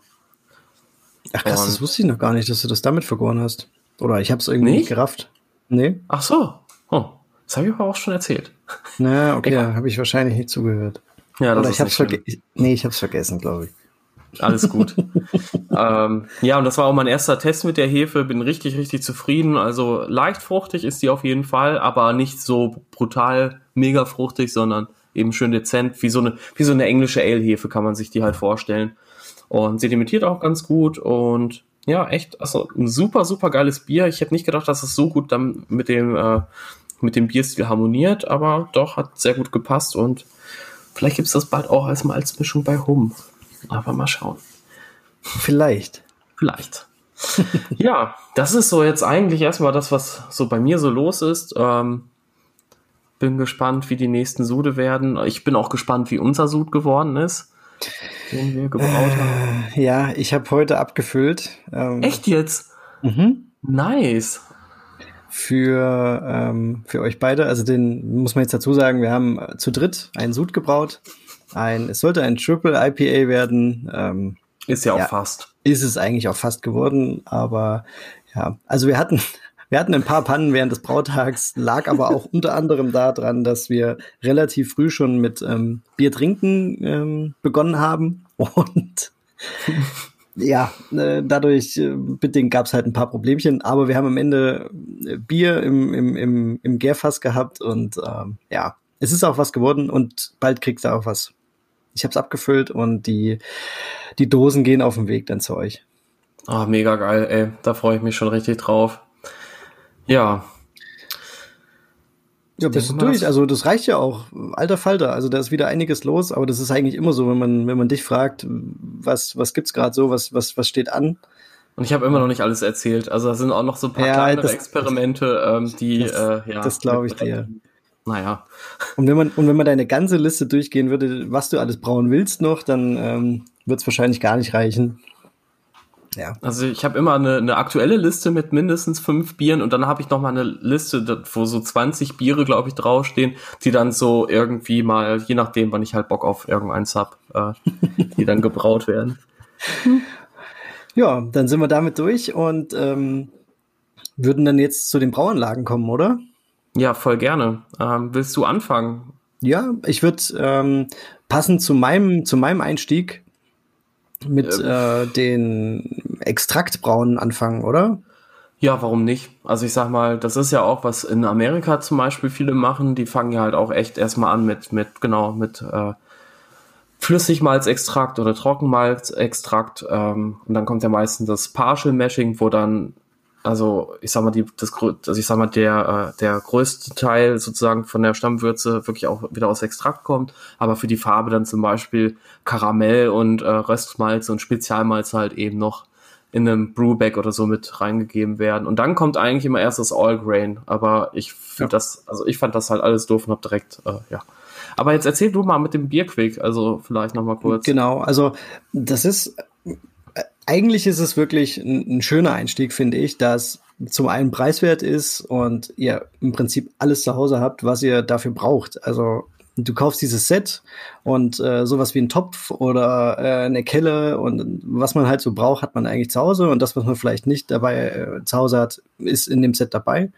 Speaker 2: Ach krass, und das wusste ich noch gar nicht, dass du das damit vergoren hast. Oder ich habe es irgendwie nicht gerafft.
Speaker 1: Nee. Ach so. Oh, das habe ich aber auch schon erzählt.
Speaker 2: Na, okay, da habe ich wahrscheinlich nicht zugehört.
Speaker 1: Ja, das
Speaker 2: Oder ich hab's vergessen. Nee, ich hab's vergessen, glaube ich.
Speaker 1: Alles gut. ähm, ja, und das war auch mein erster Test mit der Hefe. Bin richtig, richtig zufrieden. Also leicht fruchtig ist die auf jeden Fall, aber nicht so brutal mega fruchtig, sondern eben schön dezent, wie so eine, wie so eine englische Ale-Hefe kann man sich die halt vorstellen. Und sedimentiert auch ganz gut und ja, echt, also ein super, super geiles Bier. Ich hätte nicht gedacht, dass es so gut dann mit dem, äh, mit dem Bierstil harmoniert, aber doch, hat sehr gut gepasst und vielleicht gibt's das bald auch als Malzmischung bei Hum. Aber mal schauen.
Speaker 2: Vielleicht.
Speaker 1: Vielleicht. ja, das ist so jetzt eigentlich erstmal das, was so bei mir so los ist. Ähm, bin gespannt, wie die nächsten Sude werden. Ich bin auch gespannt, wie unser Sud geworden ist,
Speaker 2: den wir gebraut haben. Äh, ja, ich habe heute abgefüllt.
Speaker 1: Ähm, Echt jetzt? Mhm. Nice.
Speaker 2: Für, ähm, für euch beide, also den muss man jetzt dazu sagen, wir haben zu dritt einen Sud gebraut. Ein, es sollte ein Triple IPA werden. Ähm,
Speaker 1: ist ja auch ja, fast.
Speaker 2: Ist es eigentlich auch fast geworden, aber ja, also wir hatten, wir hatten ein paar Pannen während des Brautags, lag aber auch unter anderem daran, dass wir relativ früh schon mit ähm, Bier trinken ähm, begonnen haben und ja, äh, dadurch äh, bedingt gab es halt ein paar Problemchen, aber wir haben am Ende äh, Bier im, im, im, im Gärfass gehabt und ähm, ja, es ist auch was geworden und bald kriegst du auch was. Ich habe es abgefüllt und die, die Dosen gehen auf dem Weg dann zu euch.
Speaker 1: Ah, mega geil, ey. Da freue ich mich schon richtig drauf. Ja.
Speaker 2: Ja, bist du durch. Also das reicht ja auch. Alter Falter. Also da ist wieder einiges los, aber das ist eigentlich immer so, wenn man, wenn man dich fragt, was, was gibt's gerade so, was, was, was steht an?
Speaker 1: Und ich habe immer noch nicht alles erzählt. Also da sind auch noch so ein paar ja, kleinere das, Experimente, ähm, die,
Speaker 2: das,
Speaker 1: äh, ja.
Speaker 2: Das glaube ich dir
Speaker 1: naja.
Speaker 2: Und wenn man, und wenn man deine ganze Liste durchgehen würde, was du alles brauen willst noch, dann ähm, wird es wahrscheinlich gar nicht reichen.
Speaker 1: Ja. Also ich habe immer eine, eine aktuelle Liste mit mindestens fünf Bieren und dann habe ich noch mal eine Liste, wo so 20 Biere, glaube ich, draufstehen, die dann so irgendwie mal, je nachdem, wann ich halt Bock auf irgendeins hab, äh, die dann gebraut werden.
Speaker 2: Ja, dann sind wir damit durch und ähm, würden dann jetzt zu den Brauanlagen kommen, oder?
Speaker 1: Ja, voll gerne. Ähm, willst du anfangen?
Speaker 2: Ja, ich würde ähm, passend zu meinem, zu meinem Einstieg mit ähm. äh, den Extraktbrauen anfangen, oder?
Speaker 1: Ja, warum nicht? Also ich sag mal, das ist ja auch, was in Amerika zum Beispiel viele machen. Die fangen ja halt auch echt erstmal an mit, mit, genau, mit äh, Flüssigmalzextrakt oder Trockenmalzextrakt. Ähm, und dann kommt ja meistens das Partial Mashing, wo dann also ich sag mal, die, das, also ich sag mal, der, äh, der größte Teil sozusagen von der Stammwürze wirklich auch wieder aus Extrakt kommt, aber für die Farbe dann zum Beispiel Karamell und äh, Röstmalz und Spezialmalz halt eben noch in einem Brewback oder so mit reingegeben werden. Und dann kommt eigentlich immer erst das All Grain. Aber ich finde ja. das, also ich fand das halt alles doof und hab direkt, äh, ja. Aber jetzt erzähl du mal mit dem Bierquick, also vielleicht nochmal kurz.
Speaker 2: Genau, also das ist eigentlich ist es wirklich ein, ein schöner Einstieg, finde ich, dass zum einen preiswert ist und ihr im Prinzip alles zu Hause habt, was ihr dafür braucht. Also du kaufst dieses Set und äh, sowas wie ein Topf oder äh, eine Kelle und was man halt so braucht, hat man eigentlich zu Hause und das, was man vielleicht nicht dabei äh, zu Hause hat, ist in dem Set dabei.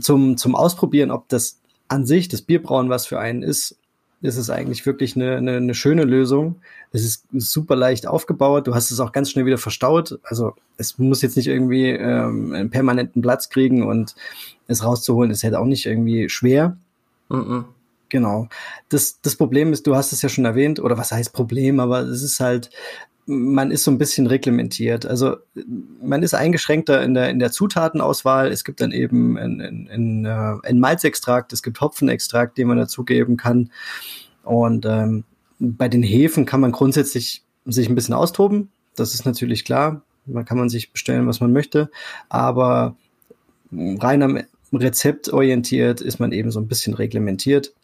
Speaker 2: Zum, zum Ausprobieren, ob das an sich, das Bierbrauen was für einen ist, ist es eigentlich wirklich eine, eine, eine schöne Lösung. Es ist super leicht aufgebaut. Du hast es auch ganz schnell wieder verstaut. Also es muss jetzt nicht irgendwie ähm, einen permanenten Platz kriegen und es rauszuholen ist halt auch nicht irgendwie schwer. Mhm. Genau. Das, das Problem ist, du hast es ja schon erwähnt, oder was heißt Problem, aber es ist halt, man ist so ein bisschen reglementiert. Also man ist eingeschränkter in der, in der Zutatenauswahl. Es gibt dann eben ein, ein, ein, äh, Malzextrakt, es gibt Hopfenextrakt, den man dazugeben kann. Und ähm, bei den Hefen kann man grundsätzlich sich ein bisschen austoben. Das ist natürlich klar. Da kann man sich bestellen, was man möchte. Aber rein am Rezept orientiert ist man eben so ein bisschen reglementiert.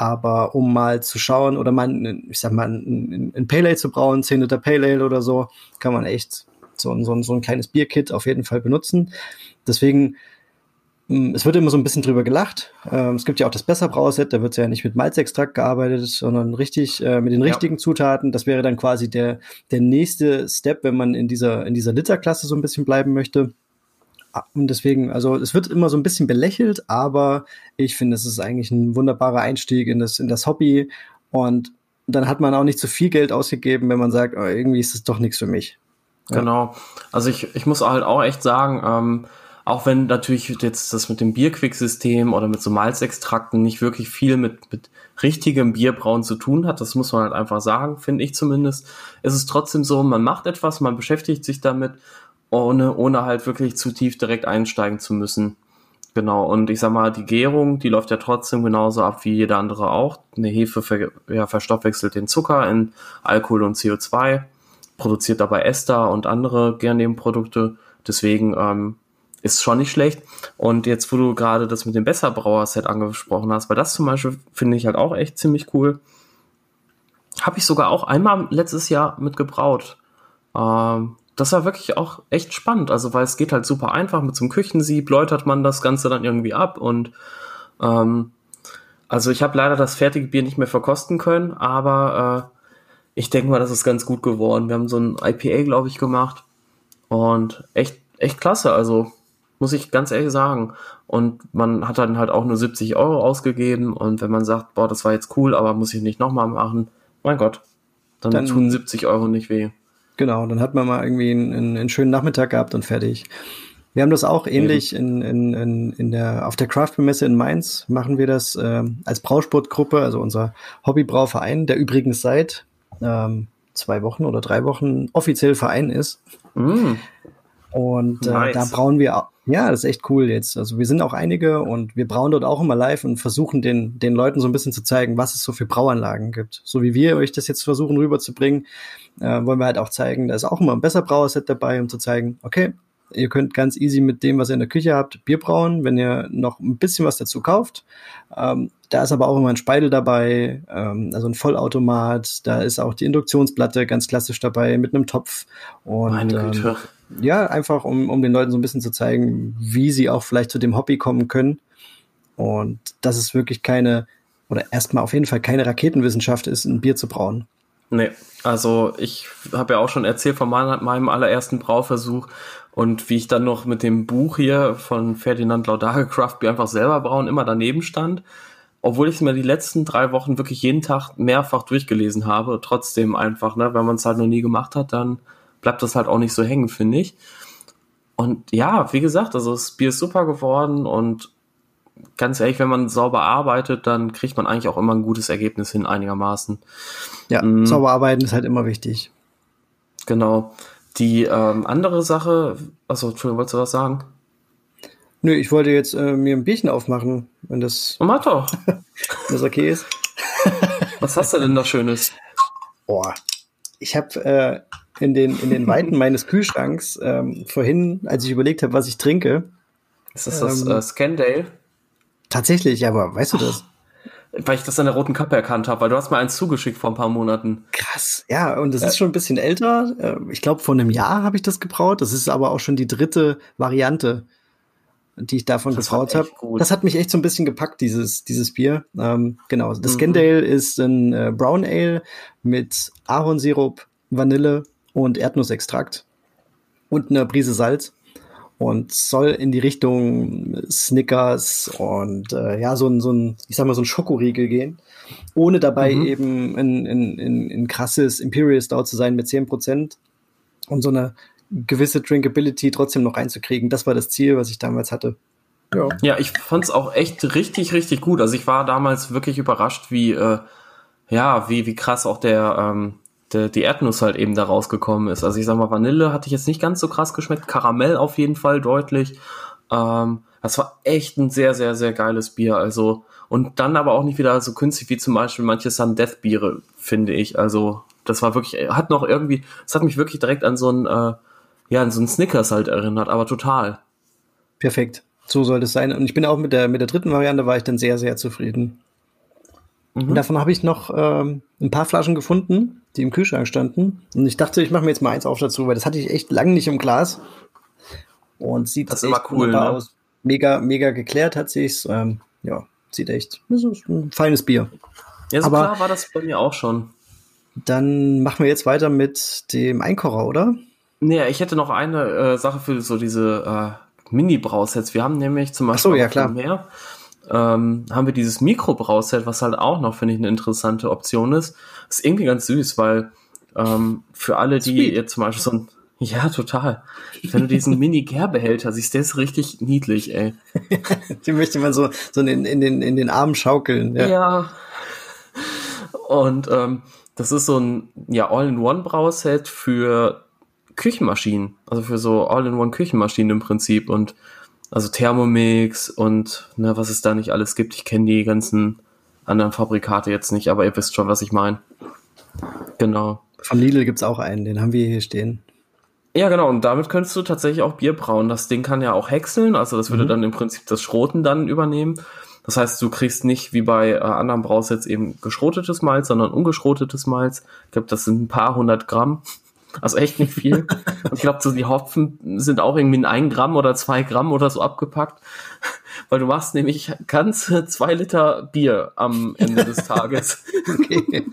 Speaker 2: Aber um mal zu schauen oder mal, ich sag mal, ein, ein Pale Ale zu brauen, 10 Liter Pale Ale oder so, kann man echt so, ein, so, ein, so ein kleines Bierkit auf jeden Fall benutzen. Deswegen, hm, es wird immer so ein bisschen drüber gelacht. Ähm, es gibt ja auch das Besser-Brauset, da wird ja nicht mit Malzextrakt gearbeitet, sondern richtig äh, mit den richtigen ja. Zutaten. Das wäre dann quasi der, der nächste Step, wenn man in dieser, in dieser Literklasse so ein bisschen bleiben möchte. Und deswegen, also es wird immer so ein bisschen belächelt, aber ich finde, es ist eigentlich ein wunderbarer Einstieg in das, in das Hobby. Und dann hat man auch nicht zu so viel Geld ausgegeben, wenn man sagt, oh, irgendwie ist es doch nichts für mich.
Speaker 1: Genau. Also ich, ich muss halt auch echt sagen, ähm, auch wenn natürlich jetzt das mit dem Bierquick-System oder mit so Malzextrakten nicht wirklich viel mit, mit richtigem Bierbrauen zu tun hat, das muss man halt einfach sagen, finde ich zumindest, ist es trotzdem so, man macht etwas, man beschäftigt sich damit, ohne, ohne halt wirklich zu tief direkt einsteigen zu müssen. Genau, und ich sag mal, die Gärung, die läuft ja trotzdem genauso ab wie jeder andere auch. Eine Hefe ver, ja, verstoffwechselt den Zucker in Alkohol und CO2, produziert dabei Ester und andere Gärnebenprodukte. Deswegen ähm, ist schon nicht schlecht. Und jetzt, wo du gerade das mit dem Besserbrauer-Set angesprochen hast, weil das zum Beispiel finde ich halt auch echt ziemlich cool. Habe ich sogar auch einmal letztes Jahr mitgebraut. Ähm, das war wirklich auch echt spannend. Also, weil es geht halt super einfach. Mit so einem Küchensieb läutert man das Ganze dann irgendwie ab. Und ähm, also ich habe leider das fertige Bier nicht mehr verkosten können, aber äh, ich denke mal, das ist ganz gut geworden. Wir haben so ein IPA, glaube ich, gemacht. Und echt, echt klasse. Also muss ich ganz ehrlich sagen. Und man hat dann halt auch nur 70 Euro ausgegeben. Und wenn man sagt, boah, das war jetzt cool, aber muss ich nicht nochmal machen, mein Gott, dann, dann, tun 70 Euro nicht weh.
Speaker 2: Genau, dann hat man mal irgendwie einen, einen schönen Nachmittag gehabt und fertig. Wir haben das auch ähnlich in, in, in, in der, auf der Craft-Messe in Mainz machen wir das äh, als Brausportgruppe, also unser Hobbybrauverein, der übrigens seit ähm, zwei Wochen oder drei Wochen offiziell Verein ist. Mm. Und äh, nice. da brauen wir, ja, das ist echt cool jetzt. Also wir sind auch einige und wir brauen dort auch immer live und versuchen den, den Leuten so ein bisschen zu zeigen, was es so für Brauanlagen gibt. So wie wir euch das jetzt versuchen rüberzubringen, äh, wollen wir halt auch zeigen, da ist auch immer ein besser Brauerset dabei, um zu zeigen, okay, ihr könnt ganz easy mit dem, was ihr in der Küche habt, Bier brauen, wenn ihr noch ein bisschen was dazu kauft. Ähm, da ist aber auch immer ein Speidel dabei, ähm, also ein Vollautomat. Da ist auch die Induktionsplatte ganz klassisch dabei mit einem Topf. Und, Meine Güte. Ähm, ja, einfach um, um den Leuten so ein bisschen zu zeigen, wie sie auch vielleicht zu dem Hobby kommen können. Und dass es wirklich keine, oder erstmal auf jeden Fall keine Raketenwissenschaft ist, ein Bier zu brauen.
Speaker 1: Nee, also ich habe ja auch schon erzählt von meinem allerersten Brauversuch und wie ich dann noch mit dem Buch hier von Ferdinand Laudage Craft Beer einfach selber brauen immer daneben stand obwohl ich es mir die letzten drei Wochen wirklich jeden Tag mehrfach durchgelesen habe, trotzdem einfach, ne, wenn man es halt noch nie gemacht hat, dann bleibt das halt auch nicht so hängen, finde ich. Und ja, wie gesagt, also das Bier ist super geworden und ganz ehrlich, wenn man sauber arbeitet, dann kriegt man eigentlich auch immer ein gutes Ergebnis hin, einigermaßen.
Speaker 2: Ja, mhm. sauber arbeiten ist halt immer wichtig.
Speaker 1: Genau. Die ähm, andere Sache, also Entschuldigung, wolltest du was sagen?
Speaker 2: Nö, ich wollte jetzt äh, mir ein Bierchen aufmachen, wenn das,
Speaker 1: oh, mach doch.
Speaker 2: wenn das okay ist.
Speaker 1: Was hast du denn da Schönes?
Speaker 2: Boah, ich habe äh, in, den, in den Weiten meines Kühlschranks ähm, vorhin, als ich überlegt habe, was ich trinke.
Speaker 1: Ist das das ähm, äh, Scandale?
Speaker 2: Tatsächlich, aber weißt du das?
Speaker 1: Weil ich das an der roten Kappe erkannt habe, weil du hast mir eins zugeschickt vor ein paar Monaten.
Speaker 2: Krass, ja, und das ja. ist schon ein bisschen älter. Äh, ich glaube, vor einem Jahr habe ich das gebraut. Das ist aber auch schon die dritte Variante die ich davon das gebraut habe. Das hat mich echt so ein bisschen gepackt, dieses, dieses Bier. Ähm, genau. Das mhm. Scandale ist ein äh, Brown Ale mit Ahornsirup, Vanille und Erdnussextrakt und eine Prise Salz und soll in die Richtung Snickers und äh, ja, so ein, so ein, ich sag mal, so ein Schokoriegel gehen, ohne dabei mhm. eben ein, ein, ein, ein krasses Imperial Stout zu sein mit 10% und so eine gewisse Drinkability trotzdem noch reinzukriegen. Das war das Ziel, was ich damals hatte.
Speaker 1: Ja, ja ich fand es auch echt richtig, richtig gut. Also ich war damals wirklich überrascht, wie, äh, ja, wie, wie krass auch der, ähm, der, die Erdnuss halt eben da rausgekommen ist. Also ich sag mal, Vanille hatte ich jetzt nicht ganz so krass geschmeckt, Karamell auf jeden Fall deutlich. Ähm, das war echt ein sehr, sehr, sehr geiles Bier. Also, und dann aber auch nicht wieder so künstlich wie zum Beispiel manche Sun Death Biere, finde ich. Also, das war wirklich, hat noch irgendwie, es hat mich wirklich direkt an so ein, äh, ja, an so ein Snickers halt erinnert, aber total.
Speaker 2: Perfekt. So sollte es sein. Und ich bin auch mit der, mit der dritten Variante war ich dann sehr, sehr zufrieden. Mhm. Und davon habe ich noch ähm, ein paar Flaschen gefunden, die im Kühlschrank standen. Und ich dachte, ich mache mir jetzt mal eins auf dazu, weil das hatte ich echt lange nicht im Glas. Und sieht das echt cool ne? aus. Mega, mega geklärt hat sich's. Ähm, ja, sieht echt, das ist ein feines Bier.
Speaker 1: Ja, so Aber klar war das bei mir auch schon.
Speaker 2: Dann machen wir jetzt weiter mit dem Einkocher, oder?
Speaker 1: Nee, ich hätte noch eine äh, Sache für so diese äh, Mini-Brausets. Wir haben nämlich zum Beispiel
Speaker 2: so, ja, klar.
Speaker 1: mehr, ähm, haben wir dieses Mikro-Brauset, was halt auch noch, finde ich, eine interessante Option ist. ist irgendwie ganz süß, weil ähm, für alle, die Sweet. jetzt zum Beispiel so ein Ja, total. Wenn du diesen Mini-Gärbehälter siehst, der ist richtig niedlich, ey.
Speaker 2: Den möchte man so, so in, in, den, in den Armen schaukeln.
Speaker 1: Ja. ja. Und ähm, das ist so ein ja, All-in-One-Brauset für Küchenmaschinen. Also für so All-in-One-Küchenmaschinen im Prinzip. Und also Thermomix und ne, was es da nicht alles gibt. Ich kenne die ganzen anderen Fabrikate jetzt nicht, aber ihr wisst schon, was ich meine. Genau.
Speaker 2: Von Lidl gibt es auch einen, den haben wir hier stehen.
Speaker 1: Ja, genau, und damit könntest du tatsächlich auch Bier brauen. Das Ding kann ja auch häckseln, also das würde mhm. dann im Prinzip das Schroten dann übernehmen. Das heißt, du kriegst nicht wie bei äh, anderen Brausets eben geschrotetes Malz, sondern ungeschrotetes Malz. Ich glaube, das sind ein paar hundert Gramm. Also echt nicht viel. Und ich glaube, so die Hopfen sind auch irgendwie in ein Gramm oder zwei Gramm oder so abgepackt. Weil du machst nämlich ganze zwei Liter Bier am Ende des Tages. okay.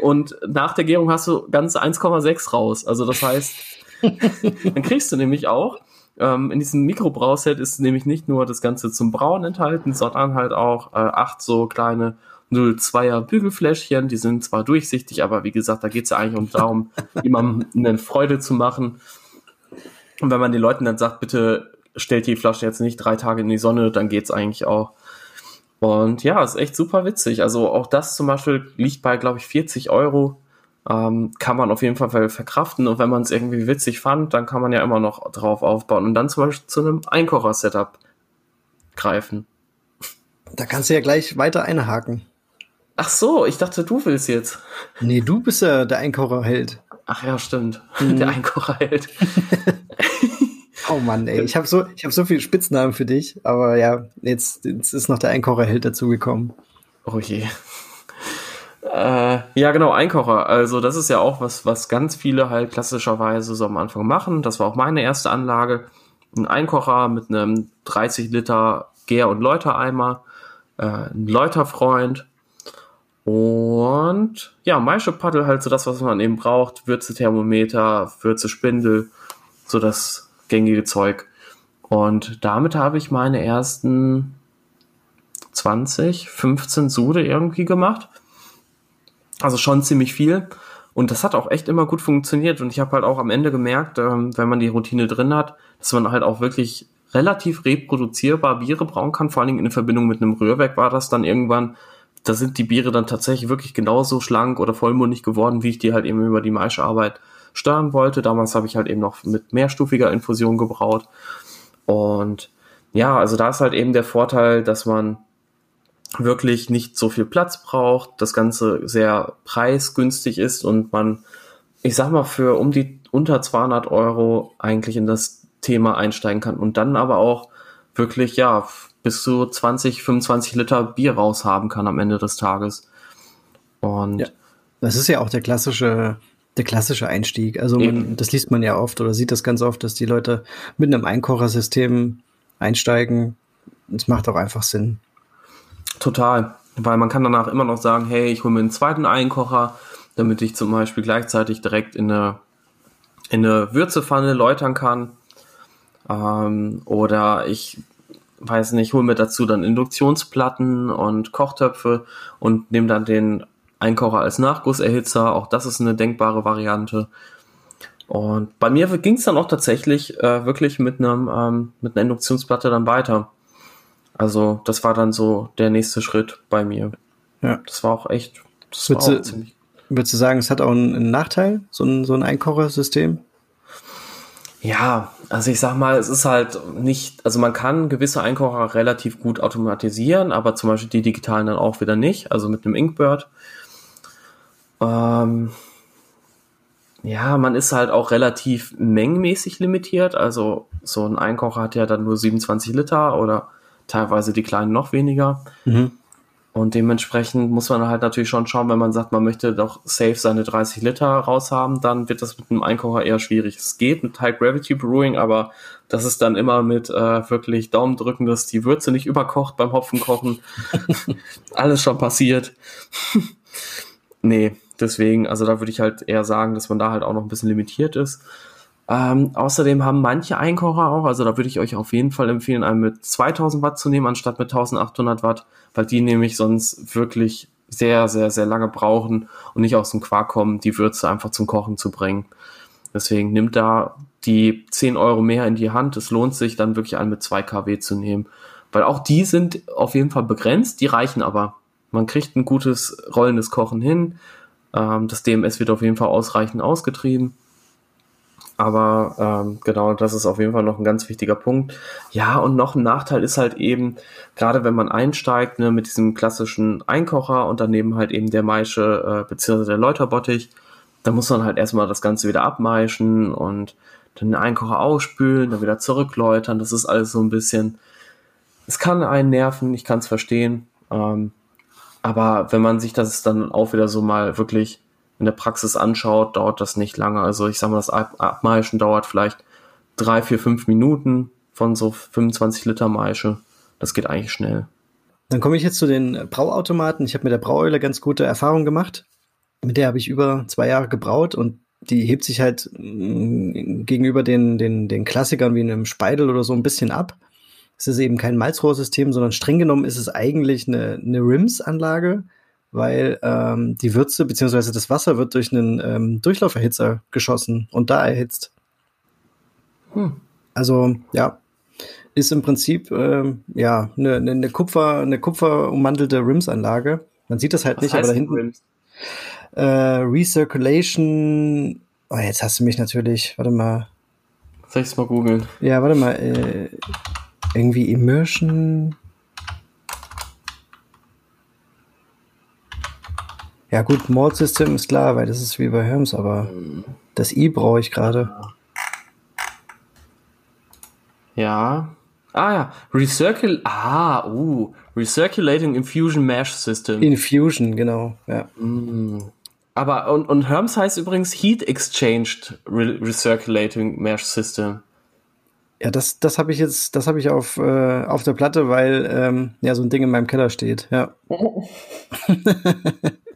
Speaker 1: Und nach der Gärung hast du ganze 1,6 raus. Also das heißt, dann kriegst du nämlich auch, ähm, in diesem Mikrobrauset ist nämlich nicht nur das Ganze zum Brauen enthalten, sondern halt auch äh, acht so kleine 02er Bügelfläschchen. Die sind zwar durchsichtig, aber wie gesagt, da geht es ja eigentlich um darum, jemandem eine Freude zu machen. Und wenn man den Leuten dann sagt, bitte stellt die Flasche jetzt nicht drei Tage in die Sonne, dann geht es eigentlich auch. Und ja, ist echt super witzig. Also auch das zum Beispiel liegt bei, glaube ich, 40 Euro ähm, kann man auf jeden Fall verkraften. Und wenn man es irgendwie witzig fand, dann kann man ja immer noch drauf aufbauen und dann zum Beispiel zu einem Einkocher-Setup greifen.
Speaker 2: Da kannst du ja gleich weiter einhaken.
Speaker 1: Ach so, ich dachte, du willst jetzt.
Speaker 2: Nee, du bist ja der Einkocherheld.
Speaker 1: Ach ja, stimmt. Mhm. Der Einkocherheld.
Speaker 2: oh Mann, ey. Ich habe so, ich hab so viele Spitznamen für dich, aber ja, jetzt, jetzt ist noch der Einkocherheld dazugekommen.
Speaker 1: Oh je. Äh, ja, genau, Einkocher. Also das ist ja auch was, was ganz viele halt klassischerweise so am Anfang machen. Das war auch meine erste Anlage. Ein Einkocher mit einem 30 Liter Gär- und Läutereimer, äh, ein Läuterfreund und ja, Maischepaddel halt so das, was man eben braucht. Würzethermometer, Würzespindel, so das gängige Zeug. Und damit habe ich meine ersten 20, 15 Sude irgendwie gemacht. Also schon ziemlich viel. Und das hat auch echt immer gut funktioniert. Und ich habe halt auch am Ende gemerkt, ähm, wenn man die Routine drin hat, dass man halt auch wirklich relativ reproduzierbar Biere brauen kann. Vor allen Dingen in Verbindung mit einem Rührwerk war das dann irgendwann. Da sind die Biere dann tatsächlich wirklich genauso schlank oder vollmundig geworden, wie ich die halt eben über die Maischearbeit steuern wollte. Damals habe ich halt eben noch mit mehrstufiger Infusion gebraut. Und ja, also da ist halt eben der Vorteil, dass man wirklich nicht so viel Platz braucht, das Ganze sehr preisgünstig ist und man, ich sag mal, für um die unter 200 Euro eigentlich in das Thema einsteigen kann und dann aber auch wirklich, ja, bis zu 20, 25 Liter Bier raushaben kann am Ende des Tages. Und
Speaker 2: ja, das ist ja auch der klassische, der klassische Einstieg. Also man, das liest man ja oft oder sieht das ganz oft, dass die Leute mit einem Einkochersystem einsteigen. Es macht auch einfach Sinn.
Speaker 1: Total. Weil man kann danach immer noch sagen, hey, ich hole mir einen zweiten Einkocher, damit ich zum Beispiel gleichzeitig direkt in eine, in eine Würzepfanne läutern kann. Ähm, oder ich weiß nicht, hole mir dazu dann Induktionsplatten und Kochtöpfe und nehme dann den Einkocher als Nachgusserhitzer. Auch das ist eine denkbare Variante. Und bei mir ging es dann auch tatsächlich äh, wirklich mit einem ähm, mit einer Induktionsplatte dann weiter. Also das war dann so der nächste Schritt bei mir. Ja. Das war auch echt, das
Speaker 2: würdest war auch ziemlich. Würdest du sagen, es hat auch einen, Nachteil, so ein, so ein Einkochersystem?
Speaker 1: Ja, also ich sag mal, es ist halt nicht, also man kann gewisse Einkocher relativ gut automatisieren, aber zum Beispiel die digitalen dann auch wieder nicht, also mit einem Inkbird. Ähm, ja, man ist halt auch relativ mengenmäßig limitiert, also so ein Einkocher hat ja dann nur 27 Liter oder teilweise die kleinen noch weniger. Mhm. Und dementsprechend muss man halt natürlich schon schauen, wenn man sagt, man möchte doch safe seine 30 Liter raushaben, dann wird das mit einem Einkocher eher schwierig. Es geht mit High Gravity Brewing, aber das ist dann immer mit äh, wirklich Daumen drücken, dass die Würze nicht überkocht beim Hopfenkochen. Alles schon passiert. nee, deswegen, also da würde ich halt eher sagen, dass man da halt auch noch ein bisschen limitiert ist. Ähm, außerdem haben manche Einkocher auch, also da würde ich euch auf jeden Fall empfehlen, einen mit 2000 Watt zu nehmen, anstatt mit 1800 Watt, weil die nämlich sonst wirklich sehr, sehr, sehr lange brauchen und nicht aus dem Quark kommen, die Würze einfach zum Kochen zu bringen. Deswegen nimmt da die 10 Euro mehr in die Hand. Es lohnt sich dann wirklich einen mit 2 kW zu nehmen. Weil auch die sind auf jeden Fall begrenzt, die reichen aber. Man kriegt ein gutes rollendes Kochen hin. Ähm, das DMS wird auf jeden Fall ausreichend ausgetrieben. Aber ähm, genau, das ist auf jeden Fall noch ein ganz wichtiger Punkt. Ja, und noch ein Nachteil ist halt eben, gerade wenn man einsteigt, ne, mit diesem klassischen Einkocher und daneben halt eben der Maische äh, beziehungsweise der Läuterbottich, da muss man halt erstmal das Ganze wieder abmeischen und dann den Einkocher ausspülen, dann wieder zurückläutern. Das ist alles so ein bisschen, es kann einen nerven, ich kann es verstehen. Ähm, aber wenn man sich das dann auch wieder so mal wirklich in der Praxis anschaut, dauert das nicht lange. Also ich sage mal, das Abmeischen dauert vielleicht drei, vier, fünf Minuten von so 25 Liter Maische. Das geht eigentlich schnell.
Speaker 2: Dann komme ich jetzt zu den Brauautomaten. Ich habe mit der Braueule ganz gute Erfahrungen gemacht. Mit der habe ich über zwei Jahre gebraut und die hebt sich halt mm, gegenüber den, den, den Klassikern wie einem Speidel oder so ein bisschen ab. Es ist eben kein Malzrohrsystem, sondern streng genommen ist es eigentlich eine, eine RIMS-Anlage, weil ähm, die Würze bzw. das Wasser wird durch einen ähm, Durchlauferhitzer geschossen und da erhitzt. Hm. Also ja, ist im Prinzip ähm, ja eine, eine, Kupfer, eine kupferummantelte RIMS-Anlage. Man sieht das halt Was nicht, aber da hinten. Äh, Recirculation. Oh, jetzt hast du mich natürlich. Warte mal.
Speaker 1: Soll ich es mal googeln?
Speaker 2: Ja, warte mal. Äh, irgendwie Immersion. Ja gut, Mode System ist klar, weil das ist wie bei Herms, aber das I brauche ich gerade.
Speaker 1: Ja. Ah ja, Recircul ah, uh, Recirculating Infusion Mesh System.
Speaker 2: Infusion, genau, ja.
Speaker 1: Mm. Aber und, und Herms heißt übrigens Heat Exchanged Re Recirculating Mesh System.
Speaker 2: Ja, das, das habe ich jetzt, das habe ich auf, äh, auf der Platte, weil ähm, ja so ein Ding in meinem Keller steht. Ja.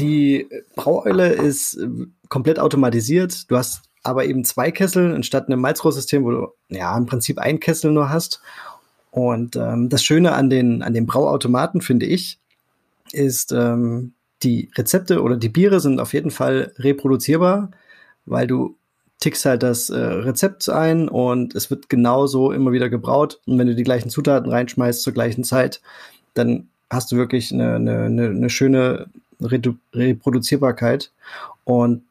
Speaker 2: Die Braueule ist äh, komplett automatisiert. Du hast aber eben zwei Kessel anstatt einem Malzrohrsystem, wo du ja im Prinzip ein Kessel nur hast. Und ähm, das Schöne an den, an den Brauautomaten, finde ich, ist, ähm, die Rezepte oder die Biere sind auf jeden Fall reproduzierbar, weil du tickst halt das äh, Rezept ein und es wird genauso immer wieder gebraut. Und wenn du die gleichen Zutaten reinschmeißt zur gleichen Zeit, dann hast du wirklich eine, eine, eine schöne Reproduzierbarkeit. Und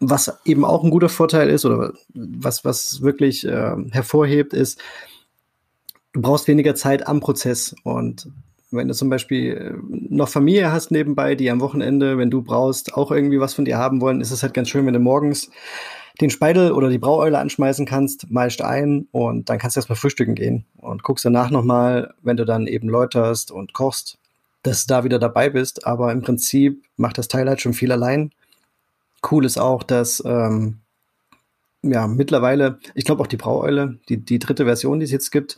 Speaker 2: was eben auch ein guter Vorteil ist oder was, was wirklich äh, hervorhebt, ist, du brauchst weniger Zeit am Prozess. Und wenn du zum Beispiel äh, noch Familie hast nebenbei, die am Wochenende, wenn du brauchst, auch irgendwie was von dir haben wollen, ist es halt ganz schön, wenn du morgens den Speidel oder die Braueule anschmeißen kannst, meist ein und dann kannst du erstmal frühstücken gehen und guckst danach nochmal, wenn du dann eben läuterst und kochst, dass du da wieder dabei bist. Aber im Prinzip macht das Teil halt schon viel allein. Cool ist auch, dass ähm, ja mittlerweile, ich glaube auch die Braueule, die, die dritte Version, die es jetzt gibt,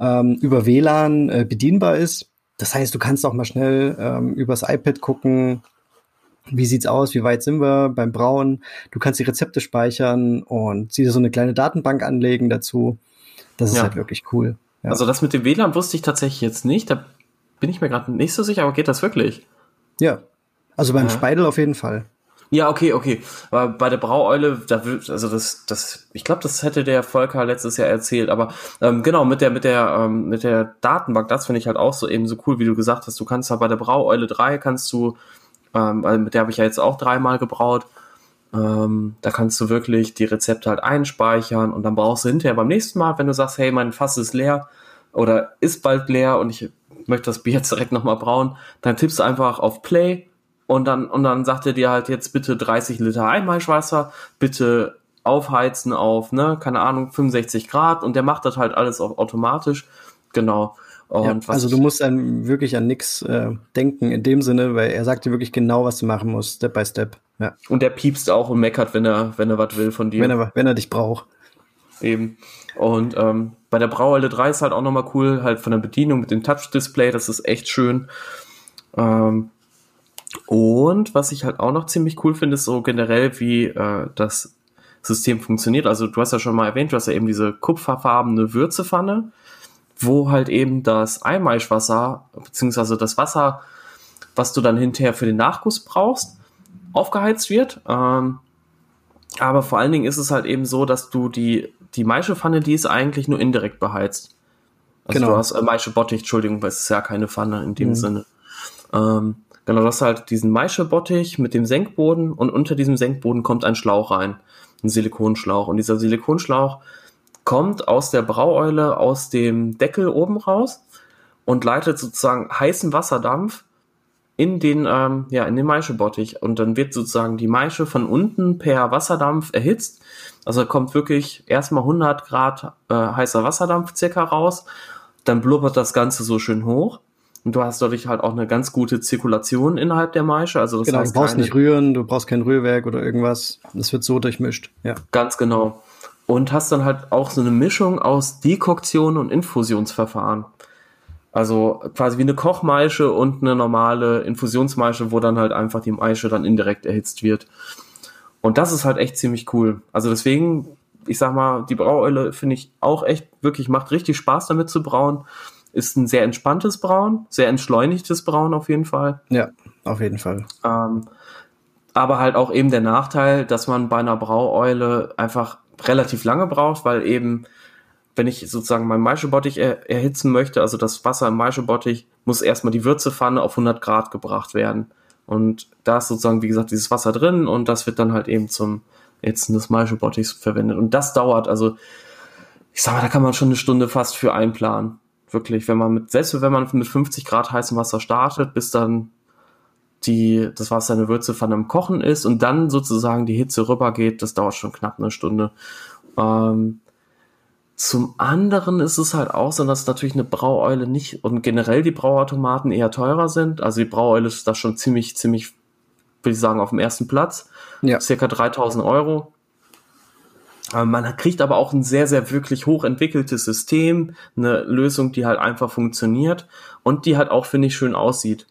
Speaker 2: ähm, über WLAN äh, bedienbar ist. Das heißt, du kannst auch mal schnell ähm, übers iPad gucken, wie sieht's aus, wie weit sind wir beim Brauen. Du kannst die Rezepte speichern und sie so eine kleine Datenbank anlegen dazu. Das ist ja. halt wirklich cool.
Speaker 1: Ja. Also das mit dem WLAN wusste ich tatsächlich jetzt nicht. Da bin ich mir gerade nicht so sicher, aber geht das wirklich?
Speaker 2: Ja. Also beim ja. Speidel auf jeden Fall.
Speaker 1: Ja, okay, okay. Aber bei der Braueule, da also das, das, ich glaube, das hätte der Volker letztes Jahr erzählt. Aber ähm, genau mit der, mit der, ähm, mit der Datenbank, das finde ich halt auch so eben so cool, wie du gesagt hast. Du kannst halt bei der Braueule 3 kannst du, ähm, mit der habe ich ja jetzt auch dreimal gebraut. Ähm, da kannst du wirklich die Rezepte halt einspeichern und dann brauchst du hinterher beim nächsten Mal, wenn du sagst, hey, mein Fass ist leer oder ist bald leer und ich möchte das Bier jetzt direkt nochmal brauen, dann tippst du einfach auf Play und dann, und dann sagt er dir halt jetzt bitte 30 Liter Einmalschwasser, bitte aufheizen auf, ne, keine Ahnung, 65 Grad und der macht das halt alles automatisch. Genau.
Speaker 2: Ja, also du musst an, wirklich an nichts äh, denken in dem Sinne, weil er sagt dir wirklich genau, was du machen musst, Step by Step. Ja.
Speaker 1: Und der piepst auch und meckert, wenn er, wenn er was will von dir.
Speaker 2: Wenn er, wenn er dich braucht.
Speaker 1: Eben. Und ähm, bei der Brauhalle 3 ist halt auch nochmal cool, halt von der Bedienung mit dem Touch-Display, das ist echt schön. Ähm, und was ich halt auch noch ziemlich cool finde, ist so generell, wie äh, das System funktioniert. Also du hast ja schon mal erwähnt, du hast ja eben diese kupferfarbene Würzepfanne, wo halt eben das Einmaischwasser, beziehungsweise das Wasser, was du dann hinterher für den Nachguss brauchst, aufgeheizt wird. Ähm, Aber vor allen Dingen ist es halt eben so, dass du die, die Maischepfanne, die ist eigentlich nur indirekt beheizt. Also genau. du hast äh, Maischebottich, Entschuldigung, weil es ist ja keine Pfanne in dem mhm. Sinne. Ähm, genau, du hast halt diesen Maischebottich mit dem Senkboden und unter diesem Senkboden kommt ein Schlauch rein. Ein Silikonschlauch. Und dieser Silikonschlauch kommt aus der Braueule aus dem Deckel oben raus und leitet sozusagen heißen Wasserdampf in den, ähm, ja, in den Maischebottich. Und dann wird sozusagen die Maische von unten per Wasserdampf erhitzt. Also kommt wirklich erstmal 100 Grad äh, heißer Wasserdampf circa raus. Dann blubbert das Ganze so schön hoch. Und du hast dadurch halt auch eine ganz gute Zirkulation innerhalb der Maische. Also das
Speaker 2: genau, heißt du brauchst keine, nicht rühren, du brauchst kein Rührwerk oder irgendwas. Das wird so durchmischt. Ja.
Speaker 1: Ganz genau. Und hast dann halt auch so eine Mischung aus Dekoktion und Infusionsverfahren. Also quasi wie eine Kochmaische und eine normale Infusionsmaische, wo dann halt einfach die Maische dann indirekt erhitzt wird. Und das ist halt echt ziemlich cool. Also deswegen, ich sag mal, die Braueule finde ich auch echt wirklich, macht richtig Spaß damit zu brauen. Ist ein sehr entspanntes Brauen, sehr entschleunigtes Brauen auf jeden Fall.
Speaker 2: Ja, auf jeden Fall.
Speaker 1: Ähm, aber halt auch eben der Nachteil, dass man bei einer Braueule einfach relativ lange braucht, weil eben wenn ich sozusagen meinen Maischebottich er, erhitzen möchte, also das Wasser im Maischebottich, muss erstmal die Würzepfanne auf 100 Grad gebracht werden. Und da ist sozusagen, wie gesagt, dieses Wasser drin und das wird dann halt eben zum Ätzen des Maischebottichs verwendet. Und das dauert, also ich sag mal, da kann man schon eine Stunde fast für einplanen. Wirklich, wenn man mit, selbst wenn man mit 50 Grad heißem Wasser startet, bis dann die, das Wasser in der Würzepfanne im Kochen ist und dann sozusagen die Hitze rübergeht, das dauert schon knapp eine Stunde. Ähm, zum anderen ist es halt auch so, dass natürlich eine Braueule nicht und generell die Brauautomaten eher teurer sind. Also die Braueule ist da schon ziemlich, ziemlich, würde ich sagen, auf dem ersten Platz. Ja. Circa 3000 Euro. Man kriegt aber auch ein sehr, sehr wirklich hochentwickeltes System, eine Lösung, die halt einfach funktioniert und die halt auch, finde ich, schön aussieht.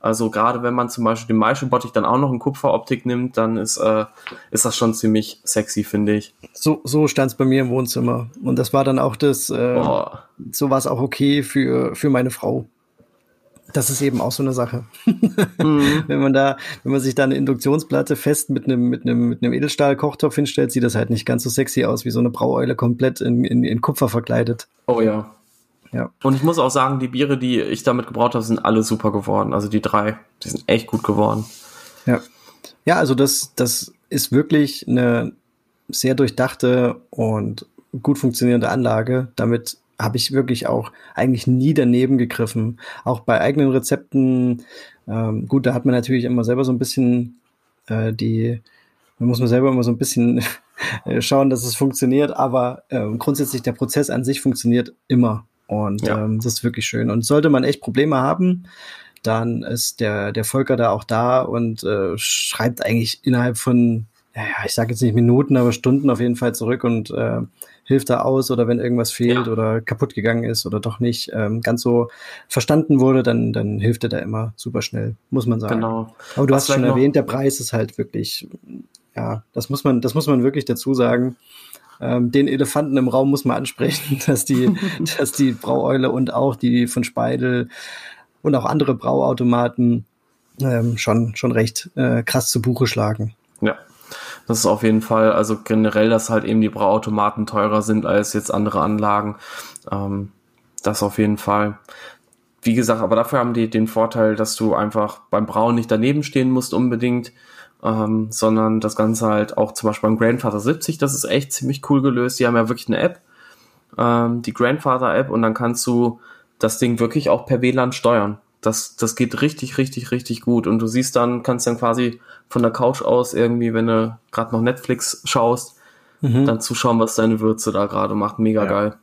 Speaker 1: Also gerade wenn man zum Beispiel den Maischebottich dann auch noch in Kupferoptik nimmt, dann ist, äh, ist das schon ziemlich sexy, finde ich.
Speaker 2: So, so stand es bei mir im Wohnzimmer. Und das war dann auch das, äh, so war es auch okay für, für meine Frau. Das ist eben auch so eine Sache. Mhm. wenn man da, wenn man sich da eine Induktionsplatte fest mit einem, mit einem, mit einem Edelstahl-Kochtopf hinstellt, sieht das halt nicht ganz so sexy aus, wie so eine Braueule komplett in, in, in Kupfer verkleidet.
Speaker 1: Oh ja. Ja. Und ich muss auch sagen, die Biere, die ich damit gebraut habe, sind alle super geworden. Also die drei, die sind echt gut geworden.
Speaker 2: Ja. Ja, also das, das ist wirklich eine sehr durchdachte und gut funktionierende Anlage. Damit habe ich wirklich auch eigentlich nie daneben gegriffen. Auch bei eigenen Rezepten. Ähm, gut, da hat man natürlich immer selber so ein bisschen äh, die, da muss man selber immer so ein bisschen schauen, dass es funktioniert, aber äh, grundsätzlich der Prozess an sich funktioniert immer. Und ja. ähm, das ist wirklich schön. Und sollte man echt Probleme haben, dann ist der, der Volker da auch da und äh, schreibt eigentlich innerhalb von, ja, ich sage jetzt nicht Minuten, aber Stunden auf jeden Fall zurück und äh, hilft da aus oder wenn irgendwas fehlt ja. oder kaputt gegangen ist oder doch nicht ähm, ganz so verstanden wurde, dann, dann hilft er da immer super schnell, muss man sagen. Genau. Aber du Was hast schon erwähnt, der Preis ist halt wirklich, ja, das muss man, das muss man wirklich dazu sagen ähm, den Elefanten im Raum muss man ansprechen, dass die, dass die Braueule und auch die von Speidel und auch andere Brauautomaten ähm, schon, schon recht äh, krass zu Buche schlagen.
Speaker 1: Ja, das ist auf jeden Fall, also generell, dass halt eben die Brauautomaten teurer sind als jetzt andere Anlagen. Ähm, das auf jeden Fall. Wie gesagt, aber dafür haben die den Vorteil, dass du einfach beim Brauen nicht daneben stehen musst unbedingt ähm, sondern das Ganze halt auch zum Beispiel beim Grandfather 70, das ist echt ziemlich cool gelöst. Die haben ja wirklich eine App, ähm, die Grandfather App, und dann kannst du das Ding wirklich auch per WLAN steuern. Das, das geht richtig, richtig, richtig gut. Und du siehst dann, kannst dann quasi von der Couch aus irgendwie, wenn du gerade noch Netflix schaust, mhm. dann zuschauen, was deine Würze da gerade macht. Mega ja. geil.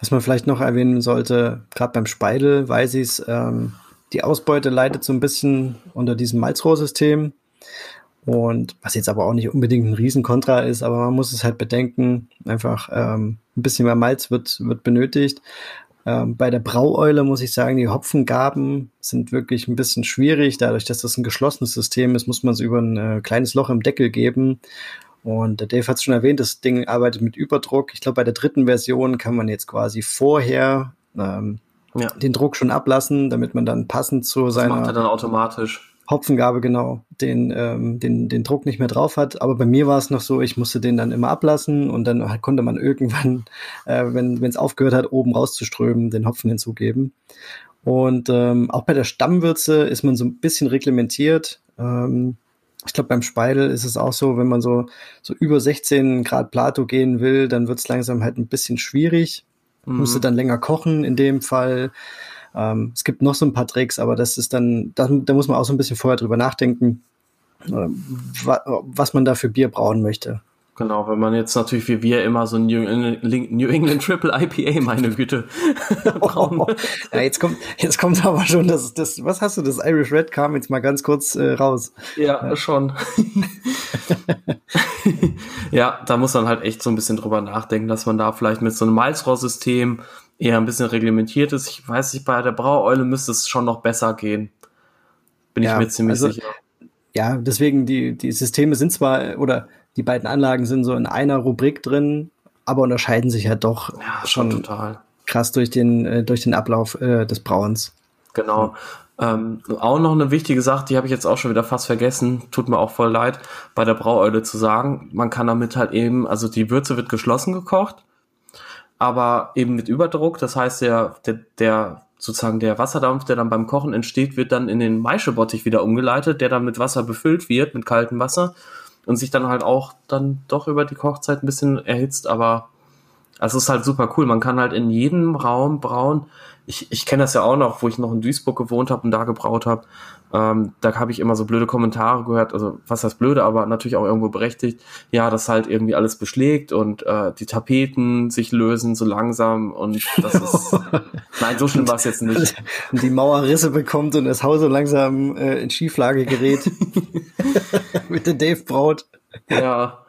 Speaker 2: Was man vielleicht noch erwähnen sollte, gerade beim Speidel weiß ich es, ähm, die Ausbeute leidet so ein bisschen unter diesem Malzrohrsystem. Und was jetzt aber auch nicht unbedingt ein Riesenkontra ist, aber man muss es halt bedenken, einfach ähm, ein bisschen mehr Malz wird, wird benötigt. Ähm, bei der Braueule muss ich sagen, die Hopfengaben sind wirklich ein bisschen schwierig. Dadurch, dass das ein geschlossenes System ist, muss man es über ein äh, kleines Loch im Deckel geben. Und der Dave hat es schon erwähnt, das Ding arbeitet mit Überdruck. Ich glaube, bei der dritten Version kann man jetzt quasi vorher ähm, ja. den Druck schon ablassen, damit man dann passend zu seiner. Das
Speaker 1: macht er dann automatisch.
Speaker 2: Hopfengabe, genau, den, ähm, den, den Druck nicht mehr drauf hat. Aber bei mir war es noch so, ich musste den dann immer ablassen und dann konnte man irgendwann, äh, wenn es aufgehört hat, oben rauszuströmen, den Hopfen hinzugeben. Und ähm, auch bei der Stammwürze ist man so ein bisschen reglementiert. Ähm, ich glaube, beim Speidel ist es auch so, wenn man so, so über 16 Grad Plato gehen will, dann wird es langsam halt ein bisschen schwierig. Mhm. Musste dann länger kochen in dem Fall. Ähm, es gibt noch so ein paar Tricks, aber das ist dann, da, da muss man auch so ein bisschen vorher drüber nachdenken, äh, wa, was man da für Bier brauen möchte.
Speaker 1: Genau, wenn man jetzt natürlich wie wir immer so ein New England, New England Triple IPA, meine Güte,
Speaker 2: brauen. ja, jetzt kommt, jetzt kommt aber schon das, das, was hast du, das Irish Red kam jetzt mal ganz kurz äh, raus.
Speaker 1: Ja, ja. schon. ja, da muss man halt echt so ein bisschen drüber nachdenken, dass man da vielleicht mit so einem Malzrohrsystem eher ein bisschen reglementiert ist. Ich weiß nicht, bei der Braueule müsste es schon noch besser gehen. Bin ja, ich mir ziemlich also, sicher.
Speaker 2: Ja, deswegen, die, die Systeme sind zwar, oder die beiden Anlagen sind so in einer Rubrik drin, aber unterscheiden sich ja doch ja, schon total. krass durch den, äh, durch den Ablauf äh, des Brauens.
Speaker 1: Genau. Ähm, auch noch eine wichtige Sache, die habe ich jetzt auch schon wieder fast vergessen, tut mir auch voll leid, bei der Braueule zu sagen, man kann damit halt eben, also die Würze wird geschlossen gekocht, aber eben mit Überdruck, das heißt der, der, der sozusagen der Wasserdampf, der dann beim Kochen entsteht, wird dann in den Maischebottich wieder umgeleitet, der dann mit Wasser befüllt wird, mit kaltem Wasser und sich dann halt auch dann doch über die Kochzeit ein bisschen erhitzt, aber also es ist halt super cool. Man kann halt in jedem Raum brauen. Ich, ich kenne das ja auch noch, wo ich noch in Duisburg gewohnt habe und da gebraut habe. Ähm, da habe ich immer so blöde Kommentare gehört, also was heißt blöde, aber natürlich auch irgendwo berechtigt. Ja, dass halt irgendwie alles beschlägt und äh, die Tapeten sich lösen so langsam und das ist. nein, so schlimm war es jetzt nicht.
Speaker 2: Und die Mauer Risse bekommt und das Haus so langsam äh, in Schieflage gerät. Mit der Dave Braut.
Speaker 1: Ja.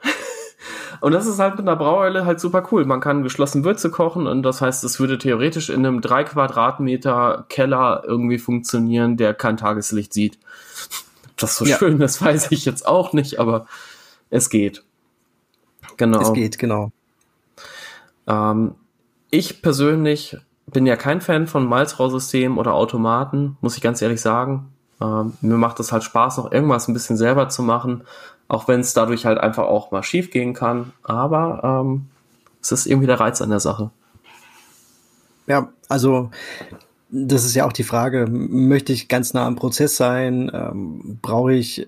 Speaker 1: Und das ist halt mit einer Braueule halt super cool. Man kann geschlossen Würze kochen und das heißt, es würde theoretisch in einem drei Quadratmeter Keller irgendwie funktionieren, der kein Tageslicht sieht. Das so ja. schön das weiß ich jetzt auch nicht, aber es geht.
Speaker 2: Genau. Es geht, genau.
Speaker 1: Ähm, ich persönlich bin ja kein Fan von Malzrohrsystemen oder Automaten, muss ich ganz ehrlich sagen. Ähm, mir macht es halt Spaß, noch irgendwas ein bisschen selber zu machen, auch wenn es dadurch halt einfach auch mal schief gehen kann. Aber ähm, es ist irgendwie der Reiz an der Sache.
Speaker 2: Ja, also das ist ja auch die Frage, möchte ich ganz nah am Prozess sein? Ähm, Brauche ich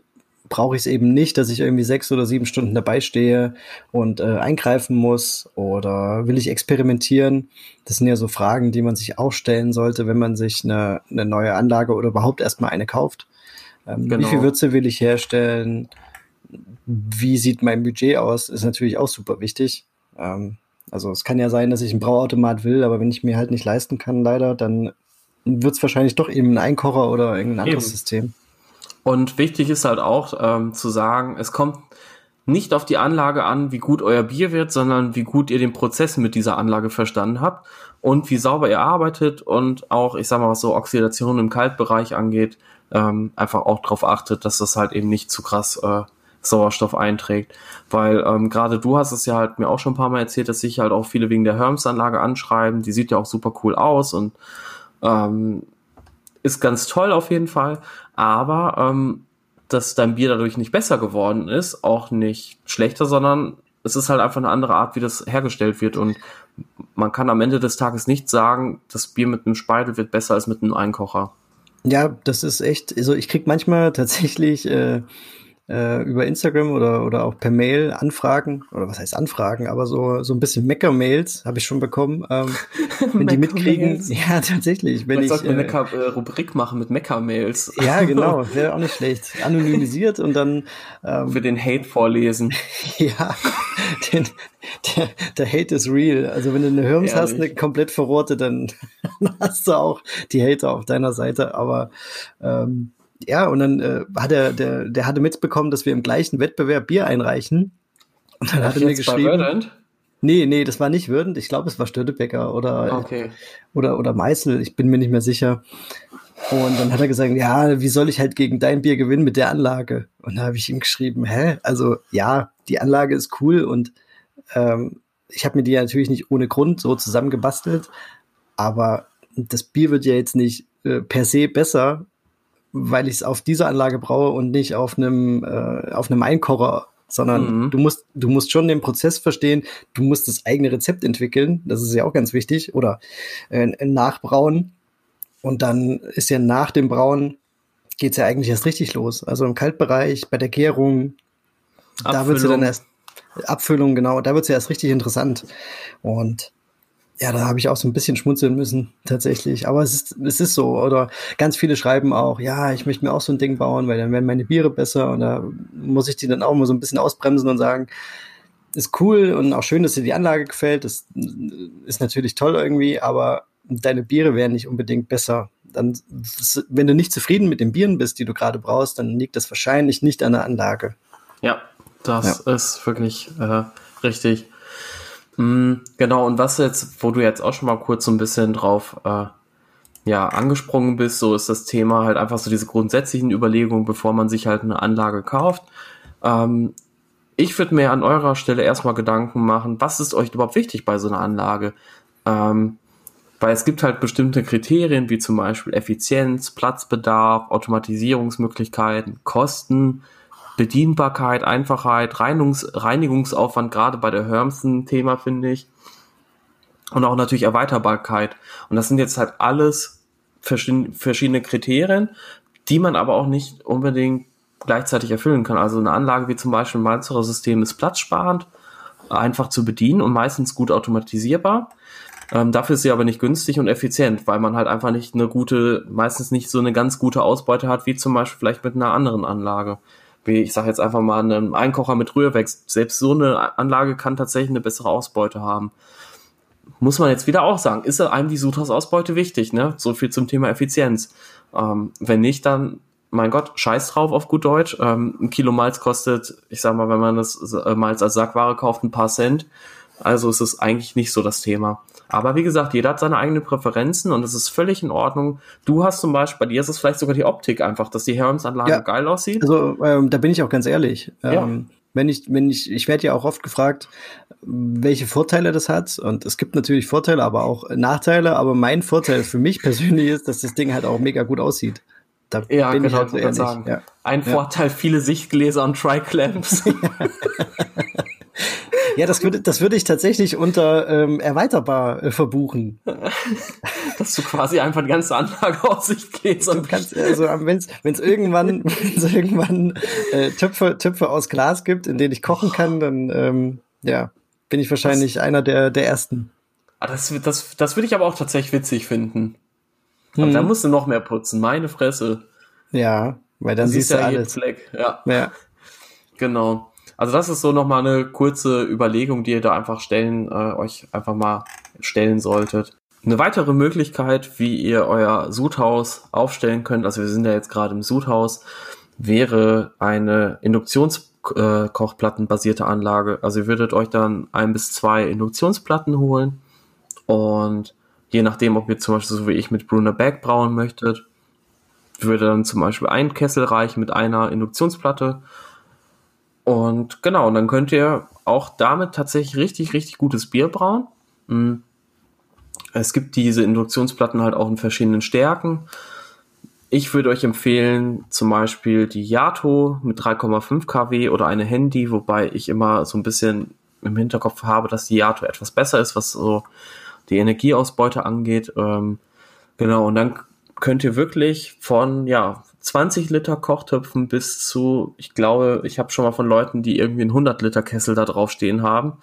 Speaker 2: brauche ich es eben nicht, dass ich irgendwie sechs oder sieben Stunden dabei stehe und äh, eingreifen muss oder will ich experimentieren? Das sind ja so Fragen, die man sich auch stellen sollte, wenn man sich eine, eine neue Anlage oder überhaupt erstmal eine kauft. Ähm, genau. Wie viel Würze will ich herstellen? Wie sieht mein Budget aus, ist natürlich auch super wichtig. Ähm, also es kann ja sein, dass ich einen Brauautomat will, aber wenn ich mir halt nicht leisten kann, leider, dann wird es wahrscheinlich doch eben ein Einkocher oder irgendein anderes eben. System.
Speaker 1: Und wichtig ist halt auch ähm, zu sagen, es kommt nicht auf die Anlage an, wie gut euer Bier wird, sondern wie gut ihr den Prozess mit dieser Anlage verstanden habt und wie sauber ihr arbeitet und auch, ich sag mal, was so Oxidation im Kaltbereich angeht, ähm, einfach auch darauf achtet, dass das halt eben nicht zu krass äh, Sauerstoff einträgt. Weil ähm, gerade du hast es ja halt mir auch schon ein paar Mal erzählt, dass sich halt auch viele wegen der Herms-Anlage anschreiben. Die sieht ja auch super cool aus und ähm, ist ganz toll auf jeden Fall. Aber ähm, dass dein Bier dadurch nicht besser geworden ist, auch nicht schlechter, sondern es ist halt einfach eine andere Art, wie das hergestellt wird. Und man kann am Ende des Tages nicht sagen, das Bier mit einem Speidel wird besser als mit einem Einkocher.
Speaker 2: Ja, das ist echt, also ich krieg manchmal tatsächlich äh, äh, über Instagram oder, oder auch per Mail Anfragen, oder was heißt Anfragen, aber so, so ein bisschen Mecker-Mails habe ich schon bekommen. Ähm, wenn die mitkriegen, ja, tatsächlich. Wenn
Speaker 1: ich sollte eine äh, äh, Rubrik machen mit Mecker-Mails.
Speaker 2: Ja, genau, wäre auch nicht schlecht. Anonymisiert und dann
Speaker 1: ähm, für den Hate vorlesen.
Speaker 2: ja, den, der, der Hate is real. Also wenn du eine Hirns hast, eine komplett verrohrte, dann hast du auch die Hater auf deiner Seite. Aber ähm, ja, und dann äh, hat er, der, der hatte mitbekommen, dass wir im gleichen Wettbewerb Bier einreichen. Und dann Ach, hat er mir geschrieben. Nee, nee, das war nicht Würdend. Ich glaube, es war Störtebecker oder,
Speaker 1: okay.
Speaker 2: oder, oder Meißel. Ich bin mir nicht mehr sicher. Und dann hat er gesagt, ja, wie soll ich halt gegen dein Bier gewinnen mit der Anlage? Und da habe ich ihm geschrieben, hä? Also ja, die Anlage ist cool und ähm, ich habe mir die natürlich nicht ohne Grund so zusammengebastelt, aber das Bier wird ja jetzt nicht äh, per se besser, weil ich es auf dieser Anlage braue und nicht auf einem, äh, auf einem Einkocher sondern mhm. du musst, du musst schon den Prozess verstehen, du musst das eigene Rezept entwickeln, das ist ja auch ganz wichtig, oder äh, nachbrauen. Und dann ist ja nach dem Brauen geht's ja eigentlich erst richtig los. Also im Kaltbereich, bei der Gärung, Abfüllung. da wird's ja dann erst Abfüllung, genau, da wird's ja erst richtig interessant. Und ja, da habe ich auch so ein bisschen schmunzeln müssen, tatsächlich. Aber es ist, es ist so. Oder ganz viele schreiben auch, ja, ich möchte mir auch so ein Ding bauen, weil dann werden meine Biere besser. Und da muss ich die dann auch mal so ein bisschen ausbremsen und sagen, ist cool und auch schön, dass dir die Anlage gefällt. Das ist natürlich toll irgendwie, aber deine Biere wären nicht unbedingt besser. Dann, wenn du nicht zufrieden mit den Bieren bist, die du gerade brauchst, dann liegt das wahrscheinlich nicht an der Anlage.
Speaker 1: Ja, das ja. ist wirklich äh, richtig. Mm, genau, und was jetzt, wo du jetzt auch schon mal kurz so ein bisschen drauf äh, ja, angesprungen bist, so ist das Thema halt einfach so diese grundsätzlichen Überlegungen, bevor man sich halt eine Anlage kauft. Ähm, ich würde mir an eurer Stelle erstmal Gedanken machen, was ist euch überhaupt wichtig bei so einer Anlage? Ähm, weil es gibt halt bestimmte Kriterien, wie zum Beispiel Effizienz, Platzbedarf, Automatisierungsmöglichkeiten, Kosten, Bedienbarkeit, Einfachheit, Reinigungs Reinigungsaufwand, gerade bei der Hermsen-Thema, finde ich. Und auch natürlich Erweiterbarkeit. Und das sind jetzt halt alles verschiedene Kriterien, die man aber auch nicht unbedingt gleichzeitig erfüllen kann. Also eine Anlage wie zum Beispiel ein Mainzerer System ist platzsparend, einfach zu bedienen und meistens gut automatisierbar. Ähm, dafür ist sie aber nicht günstig und effizient, weil man halt einfach nicht eine gute, meistens nicht so eine ganz gute Ausbeute hat, wie zum Beispiel vielleicht mit einer anderen Anlage wie ich sage jetzt einfach mal, einen Einkocher mit Rührwechsel. Selbst so eine Anlage kann tatsächlich eine bessere Ausbeute haben. Muss man jetzt wieder auch sagen, ist einem die Sutras-Ausbeute wichtig, ne? So viel zum Thema Effizienz. Ähm, wenn nicht, dann, mein Gott, scheiß drauf auf gut Deutsch. Ähm, ein Kilo Malz kostet, ich sag mal, wenn man das äh, Malz als Sackware kauft, ein paar Cent. Also ist es eigentlich nicht so das Thema. Aber wie gesagt, jeder hat seine eigenen Präferenzen und es ist völlig in Ordnung. Du hast zum Beispiel, bei dir ist es vielleicht sogar die Optik einfach, dass die Hermes-Anlage ja. geil aussieht.
Speaker 2: Also ähm, da bin ich auch ganz ehrlich. Ja. Ähm, wenn ich, wenn ich, ich werde ja auch oft gefragt, welche Vorteile das hat. Und es gibt natürlich Vorteile, aber auch Nachteile. Aber mein Vorteil für mich persönlich ist, dass das Ding halt auch mega gut aussieht.
Speaker 1: Da ja, bin genau, ich halt so sagen. Ja. Ein ja. Vorteil, viele Sichtgläser und Triclamps.
Speaker 2: Ja, das würde, das würde ich tatsächlich unter ähm, erweiterbar äh, verbuchen.
Speaker 1: Dass du quasi einfach die ganze Anlage aus sich gehst.
Speaker 2: Und kannst, also wenn es irgendwann, wenn's irgendwann äh, Töpfe, Töpfe aus Glas gibt, in denen ich kochen kann, dann ähm, ja, bin ich wahrscheinlich das, einer der, der ersten.
Speaker 1: Ah, das, das, das würde ich aber auch tatsächlich witzig finden. Aber hm. da musst du noch mehr putzen, meine Fresse.
Speaker 2: Ja, weil dann, dann siehst du ja alles. Fleck.
Speaker 1: Ja. ja. Genau. Also das ist so nochmal eine kurze Überlegung, die ihr da einfach stellen, äh, euch einfach mal stellen solltet. Eine weitere Möglichkeit, wie ihr euer Sudhaus aufstellen könnt, also wir sind ja jetzt gerade im Sudhaus, wäre eine Induktionskochplattenbasierte äh, Anlage. Also ihr würdet euch dann ein bis zwei Induktionsplatten holen und je nachdem, ob ihr zum Beispiel so wie ich mit Brunner Bag brauen möchtet, würde dann zum Beispiel ein Kessel reichen mit einer Induktionsplatte und genau, und dann könnt ihr auch damit tatsächlich richtig, richtig gutes Bier brauen. Mhm. Es gibt diese Induktionsplatten halt auch in verschiedenen Stärken. Ich würde euch empfehlen, zum Beispiel die Yato mit 3,5 kW oder eine Handy, wobei ich immer so ein bisschen im Hinterkopf habe, dass die Yato etwas besser ist, was so die Energieausbeute angeht. Ähm, genau, und dann könnt ihr wirklich von, ja, 20 Liter Kochtöpfen bis zu, ich glaube, ich habe schon mal von Leuten, die irgendwie einen 100 Liter Kessel da drauf stehen haben.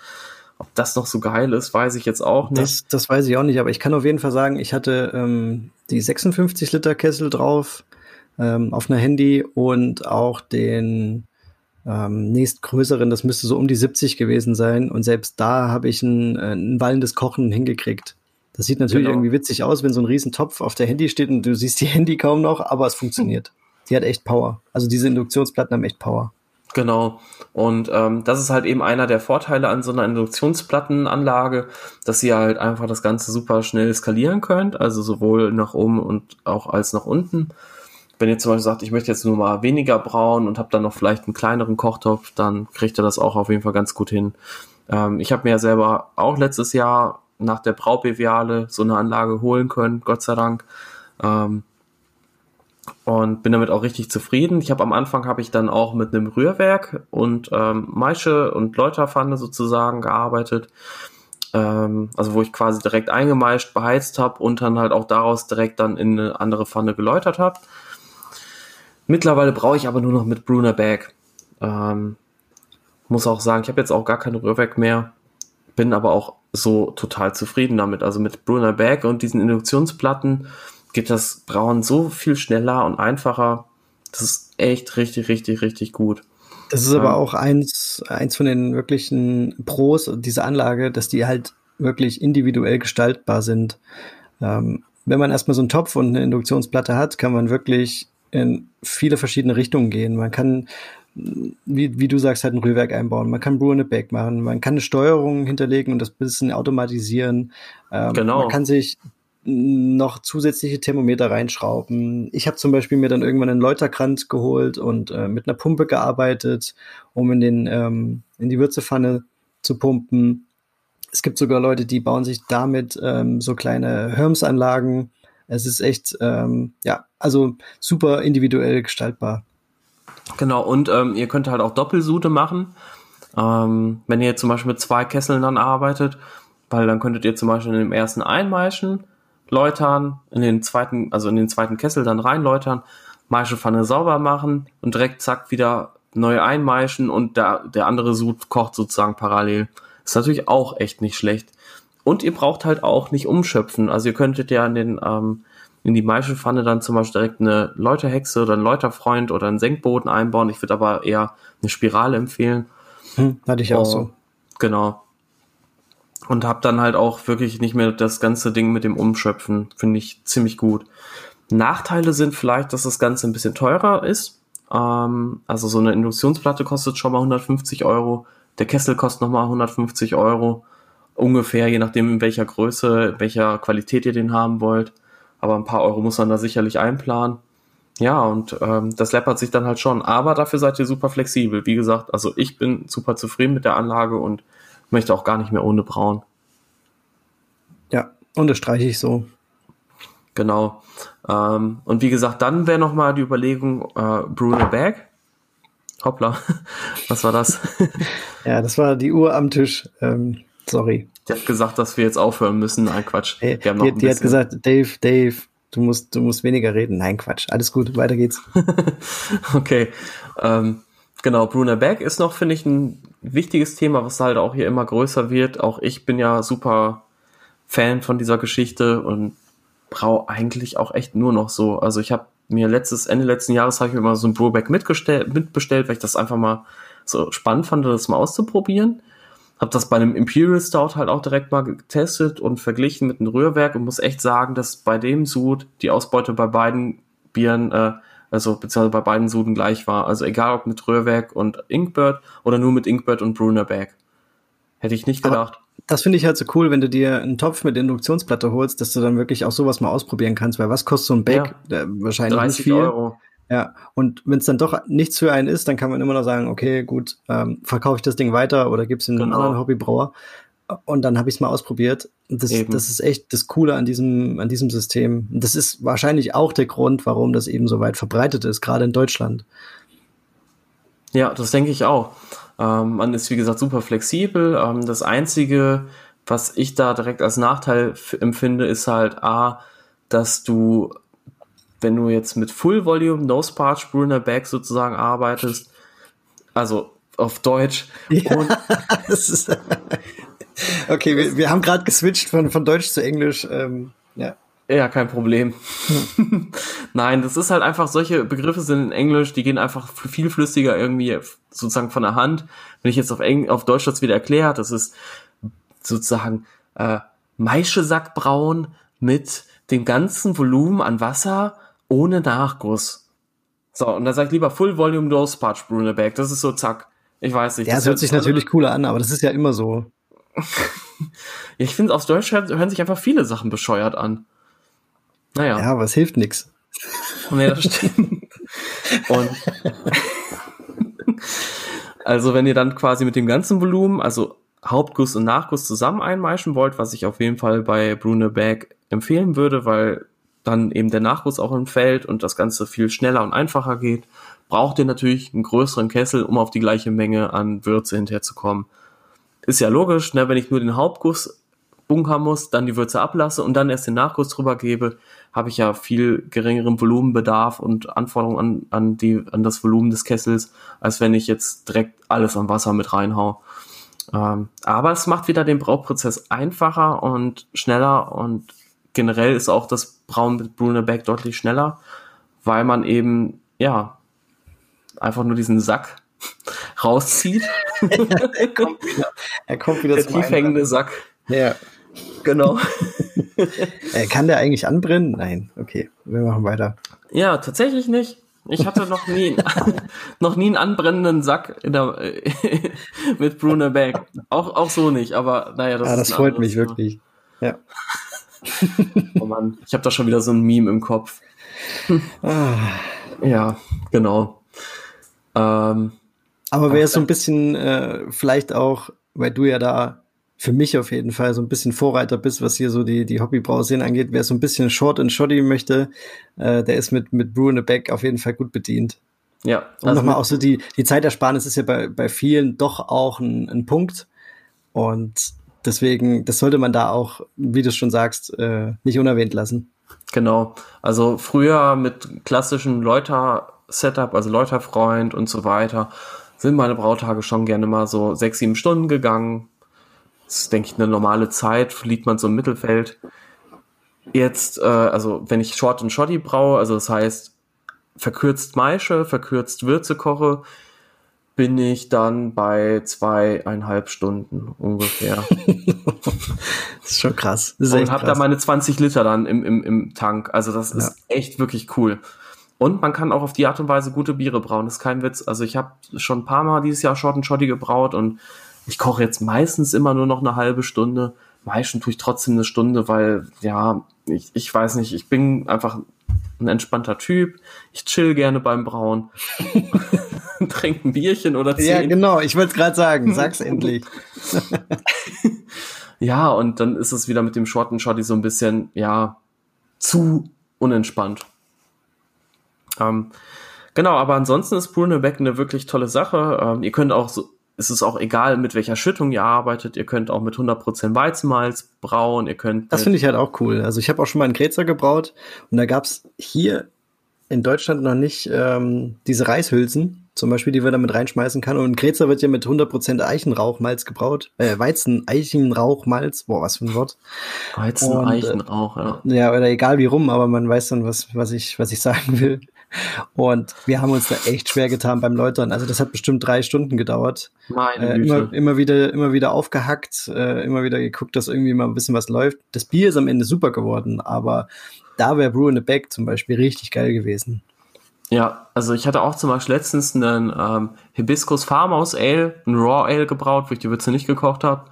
Speaker 1: Ob das noch so geil ist, weiß ich jetzt auch nicht.
Speaker 2: Das, das weiß ich auch nicht, aber ich kann auf jeden Fall sagen, ich hatte ähm, die 56 Liter Kessel drauf ähm, auf einer Handy und auch den ähm, nächstgrößeren, das müsste so um die 70 gewesen sein. Und selbst da habe ich ein, ein wallendes Kochen hingekriegt. Das sieht natürlich genau. irgendwie witzig aus, wenn so ein Riesentopf auf der Handy steht und du siehst die Handy kaum noch, aber es funktioniert. Die hat echt Power. Also diese Induktionsplatten haben echt Power.
Speaker 1: Genau. Und ähm, das ist halt eben einer der Vorteile an so einer Induktionsplattenanlage, dass ihr halt einfach das Ganze super schnell skalieren könnt, also sowohl nach oben und auch als nach unten. Wenn ihr zum Beispiel sagt, ich möchte jetzt nur mal weniger brauen und habt dann noch vielleicht einen kleineren Kochtopf, dann kriegt ihr das auch auf jeden Fall ganz gut hin. Ähm, ich habe mir ja selber auch letztes Jahr nach der Braubeviale so eine Anlage holen können, Gott sei Dank. Ähm, und bin damit auch richtig zufrieden. Ich habe am Anfang habe ich dann auch mit einem Rührwerk und ähm, Maische und Läuterpfanne sozusagen gearbeitet. Ähm, also wo ich quasi direkt eingemeischt, beheizt habe und dann halt auch daraus direkt dann in eine andere Pfanne geläutert habe. Mittlerweile brauche ich aber nur noch mit Brunner Bag. Ähm, muss auch sagen, ich habe jetzt auch gar kein Rührwerk mehr, bin aber auch so total zufrieden damit. Also mit Brunner Bag und diesen Induktionsplatten geht das Brauen so viel schneller und einfacher. Das ist echt richtig, richtig, richtig gut.
Speaker 2: Das ist aber auch eins, eins von den wirklichen Pros dieser Anlage, dass die halt wirklich individuell gestaltbar sind. Ähm, wenn man erstmal so einen Topf und eine Induktionsplatte hat, kann man wirklich in viele verschiedene Richtungen gehen. Man kann, wie, wie du sagst, halt ein Rührwerk einbauen. Man kann Brew in a Bake machen. Man kann eine Steuerung hinterlegen und das bisschen automatisieren. Ähm, genau. Man kann sich noch zusätzliche Thermometer reinschrauben. Ich habe zum Beispiel mir dann irgendwann einen Läuterkranz geholt und äh, mit einer Pumpe gearbeitet, um in den ähm, in die Würzepfanne zu pumpen. Es gibt sogar Leute, die bauen sich damit ähm, so kleine Hirmsanlagen. Es ist echt, ähm, ja, also super individuell gestaltbar.
Speaker 1: Genau, und ähm, ihr könnt halt auch Doppelsute machen. Ähm, wenn ihr zum Beispiel mit zwei Kesseln dann arbeitet, weil dann könntet ihr zum Beispiel in dem ersten einmeischen läutern, in den zweiten, also in den zweiten Kessel dann reinläutern, Maischepfanne sauber machen und direkt zack wieder neu einmeischen und der, der andere Sud kocht sozusagen parallel. Ist natürlich auch echt nicht schlecht. Und ihr braucht halt auch nicht umschöpfen. Also ihr könntet ja in den, ähm, in die Maischepfanne dann zum Beispiel direkt eine Läuterhexe oder einen Läuterfreund oder einen Senkboden einbauen. Ich würde aber eher eine Spirale empfehlen.
Speaker 2: Hm, hatte ich auch oh, so.
Speaker 1: Genau und habe dann halt auch wirklich nicht mehr das ganze Ding mit dem Umschöpfen. Finde ich ziemlich gut. Nachteile sind vielleicht, dass das Ganze ein bisschen teurer ist. Ähm, also so eine Induktionsplatte kostet schon mal 150 Euro. Der Kessel kostet nochmal 150 Euro. Ungefähr, je nachdem in welcher Größe, in welcher Qualität ihr den haben wollt. Aber ein paar Euro muss man da sicherlich einplanen. Ja, und ähm, das läppert sich dann halt schon. Aber dafür seid ihr super flexibel. Wie gesagt, also ich bin super zufrieden mit der Anlage und möchte auch gar nicht mehr ohne Braun.
Speaker 2: Ja, unterstreiche ich so.
Speaker 1: Genau. Ähm, und wie gesagt, dann wäre noch mal die Überlegung, äh, Bruno Bag. Hoppla, was war das?
Speaker 2: ja, das war die Uhr am Tisch. Ähm, sorry.
Speaker 1: Die hat gesagt, dass wir jetzt aufhören müssen. Nein, Quatsch.
Speaker 2: Hey, wir haben noch die, die hat gesagt, Dave, Dave, du musst, du musst weniger reden. Nein, Quatsch. Alles gut, weiter geht's.
Speaker 1: okay. Ähm, genau, Bruno Bag ist noch, finde ich, ein wichtiges Thema, was halt auch hier immer größer wird. Auch ich bin ja super Fan von dieser Geschichte und brauche eigentlich auch echt nur noch so. Also ich habe mir letztes, Ende letzten Jahres habe ich mir mal so ein Brewback mitgestellt, mitbestellt, weil ich das einfach mal so spannend fand, das mal auszuprobieren. Habe das bei einem Imperial Stout halt auch direkt mal getestet und verglichen mit einem Rührwerk und muss echt sagen, dass bei dem Sud die Ausbeute bei beiden Bieren äh, also beziehungsweise bei beiden Suden gleich war. Also egal ob mit Röhrwerk und Inkbird oder nur mit Inkbird und Bruner Bag. Hätte ich nicht gedacht. Aber
Speaker 2: das finde ich halt so cool, wenn du dir einen Topf mit Induktionsplatte holst, dass du dann wirklich auch sowas mal ausprobieren kannst, weil was kostet so ein Bag? Ja. Wahrscheinlich 30 nicht viel. Euro. Ja, und wenn es dann doch nichts für einen ist, dann kann man immer noch sagen, okay, gut, ähm, verkaufe ich das Ding weiter oder gib's in genau. einen anderen Hobbybrauer. Und dann habe ich es mal ausprobiert. Das, das ist echt das Coole an diesem, an diesem System. Das ist wahrscheinlich auch der Grund, warum das eben so weit verbreitet ist, gerade in Deutschland.
Speaker 1: Ja, das denke ich auch. Ähm, man ist, wie gesagt, super flexibel. Ähm, das Einzige, was ich da direkt als Nachteil empfinde, ist halt A, dass du, wenn du jetzt mit Full Volume No Sparge Brunner Bag sozusagen arbeitest, also auf Deutsch. Ja, und,
Speaker 2: Okay, wir, wir haben gerade geswitcht von, von Deutsch zu Englisch. Ähm, ja.
Speaker 1: Ja, kein Problem. Nein, das ist halt einfach, solche Begriffe sind in Englisch, die gehen einfach viel flüssiger irgendwie sozusagen von der Hand. Wenn ich jetzt auf, Eng auf Deutsch das wieder erkläre, das ist sozusagen äh, Maischesackbraun mit dem ganzen Volumen an Wasser ohne Nachguss. So, und da sag ich lieber Full Volume Dose Sparge Bruneberg. Das ist so zack. Ich weiß nicht.
Speaker 2: Ja,
Speaker 1: das
Speaker 2: hört sich natürlich cooler an, aber das ist ja immer so.
Speaker 1: ich finde, auf Deutsch hören sich einfach viele Sachen bescheuert an.
Speaker 2: Naja. Ja, aber es hilft nichts. Nee, das stimmt.
Speaker 1: Und also wenn ihr dann quasi mit dem ganzen Volumen, also Hauptguss und Nachguss zusammen einmeischen wollt, was ich auf jeden Fall bei Bruno Bag empfehlen würde, weil dann eben der Nachguss auch entfällt und das Ganze viel schneller und einfacher geht, braucht ihr natürlich einen größeren Kessel, um auf die gleiche Menge an Würze hinterherzukommen. Ist ja logisch, ne, wenn ich nur den Hauptguss bunkern muss, dann die Würze ablasse und dann erst den Nachguss drüber gebe, habe ich ja viel geringeren Volumenbedarf und Anforderungen an, an, die, an das Volumen des Kessels, als wenn ich jetzt direkt alles an Wasser mit reinhau. Ähm, aber es macht wieder den Brauprozess einfacher und schneller und generell ist auch das Brauen mit Bruneback deutlich schneller, weil man eben, ja, einfach nur diesen Sack rauszieht.
Speaker 2: er kommt wieder, er kommt wieder
Speaker 1: Der tief hängende Sack.
Speaker 2: Ja.
Speaker 1: Genau.
Speaker 2: äh, kann der eigentlich anbrennen? Nein. Okay, wir machen weiter.
Speaker 1: Ja, tatsächlich nicht. Ich hatte noch nie, noch nie einen anbrennenden Sack der, mit Bruno Bag. Auch, auch so nicht, aber naja,
Speaker 2: das, ah, das freut mich wirklich. Ja.
Speaker 1: oh Mann, ich habe da schon wieder so ein Meme im Kopf. Ah. ja, genau.
Speaker 2: Ähm, aber wäre so ein bisschen äh, vielleicht auch, weil du ja da für mich auf jeden Fall so ein bisschen Vorreiter bist, was hier so die, die Hobbybrauerszenen angeht. Wer so ein bisschen Short and Shoddy möchte, äh, der ist mit, mit Brew in the Back auf jeden Fall gut bedient.
Speaker 1: Ja.
Speaker 2: Und also nochmal auch so die, die Zeitersparnis ist ja bei, bei vielen doch auch ein, ein Punkt. Und deswegen, das sollte man da auch, wie du schon sagst, äh, nicht unerwähnt lassen.
Speaker 1: Genau. Also früher mit klassischem Läuter-Setup, also Läuterfreund und so weiter, sind meine Brautage schon gerne mal so sechs, sieben Stunden gegangen. Das ist, denke ich, eine normale Zeit, liegt man so im Mittelfeld. Jetzt, äh, also wenn ich Short und Shoddy braue, also das heißt verkürzt Maische, verkürzt Würze koche, bin ich dann bei zweieinhalb Stunden ungefähr.
Speaker 2: das ist schon krass.
Speaker 1: Ist und habe da meine 20 Liter dann im, im, im Tank. Also das ja. ist echt wirklich cool. Und man kann auch auf die Art und Weise gute Biere brauen. Das ist kein Witz. Also ich habe schon ein paar Mal dieses Jahr Short und Shoddy gebraut und ich koche jetzt meistens immer nur noch eine halbe Stunde. Meistens tue ich trotzdem eine Stunde, weil, ja, ich, ich weiß nicht, ich bin einfach ein entspannter Typ. Ich chill gerne beim Brauen. Trinken Bierchen oder zehn.
Speaker 2: Ja, genau. Ich wollte es gerade sagen. Sag's endlich.
Speaker 1: ja, und dann ist es wieder mit dem Short and Shotty so ein bisschen, ja, zu unentspannt. Ähm, genau, aber ansonsten ist Brunebeck eine wirklich tolle Sache. Ähm, ihr könnt auch so, es ist auch egal, mit welcher Schüttung ihr arbeitet. Ihr könnt auch mit 100% Weizenmalz brauen. Ihr könnt.
Speaker 2: Das finde ich halt auch cool. Also ich habe auch schon mal einen Grätzer gebraut und da gab's hier in Deutschland noch nicht ähm, diese Reishülsen, zum Beispiel, die wir da mit reinschmeißen kann. Und ein Grätzer wird ja mit 100% Eichenrauchmalz gebraut. Äh, Weizen-Eichenrauchmalz. Boah, was für ein Wort.
Speaker 1: Weizen-Eichenrauch, ja.
Speaker 2: Ja, oder egal wie rum, aber man weiß dann, was, was, ich, was ich sagen will. Und wir haben uns da echt schwer getan beim Läutern. Also das hat bestimmt drei Stunden gedauert.
Speaker 1: Meine
Speaker 2: äh, immer, immer wieder, immer wieder aufgehackt, äh, immer wieder geguckt, dass irgendwie mal ein bisschen was läuft. Das Bier ist am Ende super geworden, aber da wäre Brew in the Back zum Beispiel richtig geil gewesen.
Speaker 1: Ja, also ich hatte auch zum Beispiel letztens einen ähm, Hibiscus Farmhouse Ale, ein Raw Ale gebraut, wo ich die Würze nicht gekocht habe.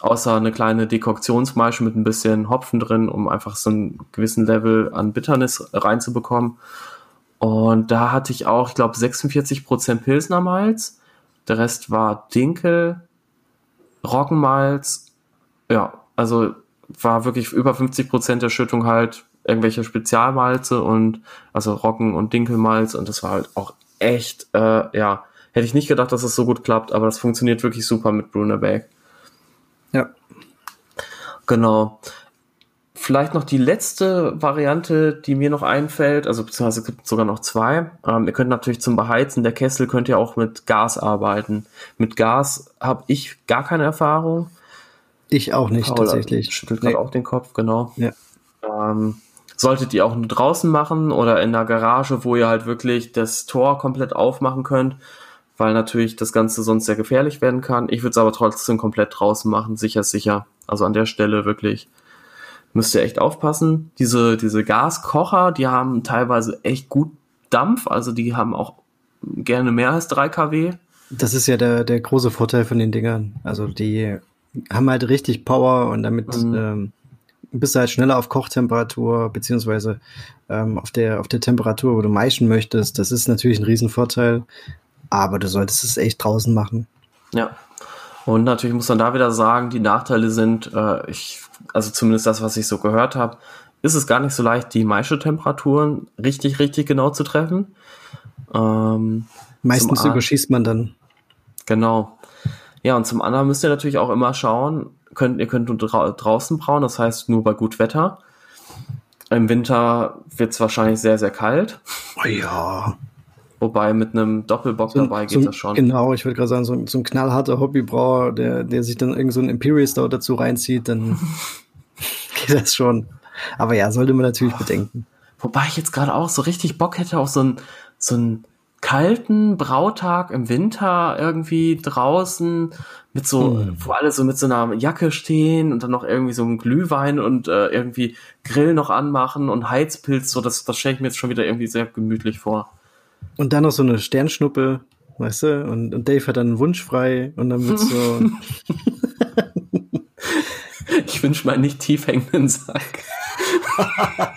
Speaker 1: Außer eine kleine Dekoktionsmaische mit ein bisschen Hopfen drin, um einfach so einen gewissen Level an Bitternis reinzubekommen. Und da hatte ich auch, ich glaube, 46% Pilsner Malz. Der Rest war Dinkel, Roggenmalz. Ja, also war wirklich über 50% der Schüttung halt irgendwelche Spezialmalze und also Roggen- und Dinkelmalz. Und das war halt auch echt, äh, ja, hätte ich nicht gedacht, dass es das so gut klappt, aber das funktioniert wirklich super mit Bruner Bag.
Speaker 2: Ja.
Speaker 1: Genau. Vielleicht noch die letzte Variante, die mir noch einfällt, also beziehungsweise es gibt sogar noch zwei. Ähm, ihr könnt natürlich zum Beheizen der Kessel könnt ihr auch mit Gas arbeiten. Mit Gas habe ich gar keine Erfahrung.
Speaker 2: Ich auch nicht, Paul tatsächlich.
Speaker 1: Schüttelt nee. gerade auch den Kopf, genau.
Speaker 2: Ja.
Speaker 1: Ähm, solltet ihr auch nur draußen machen oder in der Garage, wo ihr halt wirklich das Tor komplett aufmachen könnt, weil natürlich das Ganze sonst sehr gefährlich werden kann. Ich würde es aber trotzdem komplett draußen machen, sicher, sicher. Also an der Stelle wirklich müsst ihr echt aufpassen. Diese, diese Gaskocher, die haben teilweise echt gut Dampf, also die haben auch gerne mehr als 3 kW.
Speaker 2: Das ist ja der, der große Vorteil von den Dingern. Also die haben halt richtig Power und damit mhm. ähm, bist du halt schneller auf Kochtemperatur, beziehungsweise ähm, auf, der, auf der Temperatur, wo du meischen möchtest. Das ist natürlich ein Riesenvorteil, aber du solltest es echt draußen machen.
Speaker 1: Ja. Und natürlich muss man da wieder sagen, die Nachteile sind, äh, ich also zumindest das, was ich so gehört habe, ist es gar nicht so leicht, die Maischetemperaturen richtig, richtig genau zu treffen.
Speaker 2: Ähm, Meistens überschießt man dann.
Speaker 1: Genau. Ja, und zum anderen müsst ihr natürlich auch immer schauen, könnt, ihr könnt dra draußen brauen, das heißt nur bei gut Wetter. Im Winter wird es wahrscheinlich sehr, sehr kalt.
Speaker 2: Oh ja.
Speaker 1: Wobei mit einem Doppelbock so, dabei geht
Speaker 2: so,
Speaker 1: das schon.
Speaker 2: Genau, ich würde gerade sagen, so, so, ein knallharter Hobbybrauer, der, der sich dann irgend so ein Imperial Stout dazu reinzieht, dann geht das schon. Aber ja, sollte man natürlich oh. bedenken.
Speaker 1: Wobei ich jetzt gerade auch so richtig Bock hätte auf so ein, so ein kalten Brautag im Winter irgendwie draußen mit so, hm. wo alle so mit so einer Jacke stehen und dann noch irgendwie so ein Glühwein und äh, irgendwie Grill noch anmachen und Heizpilz, so das, das stelle ich mir jetzt schon wieder irgendwie sehr gemütlich vor.
Speaker 2: Und dann noch so eine Sternschnuppe, weißt du? Und, und Dave hat dann einen Wunsch frei und dann wird so.
Speaker 1: ich wünsche mal nicht tief hängenden Sack.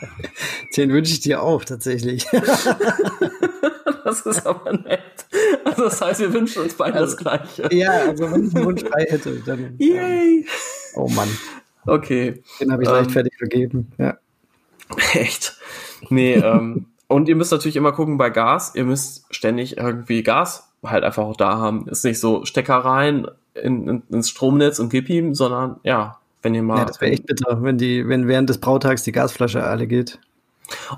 Speaker 2: Den wünsche ich dir auch tatsächlich.
Speaker 1: das ist aber nett. Also das heißt, wir wünschen uns beide also, das Gleiche.
Speaker 2: Ja, also wenn ich einen Wunsch frei hätte, dann.
Speaker 1: Yay! Ähm,
Speaker 2: oh Mann.
Speaker 1: Okay.
Speaker 2: Den habe ich ähm, leichtfertig vergeben, ja.
Speaker 1: Echt? Nee, ähm, und ihr müsst natürlich immer gucken bei Gas, ihr müsst ständig irgendwie Gas halt einfach auch da haben. Ist nicht so Stecker rein in, in, ins Stromnetz und gib ihm, sondern ja, wenn ihr mal. Ja,
Speaker 2: das wäre echt bitter, wenn die, wenn während des Brautags die Gasflasche alle geht.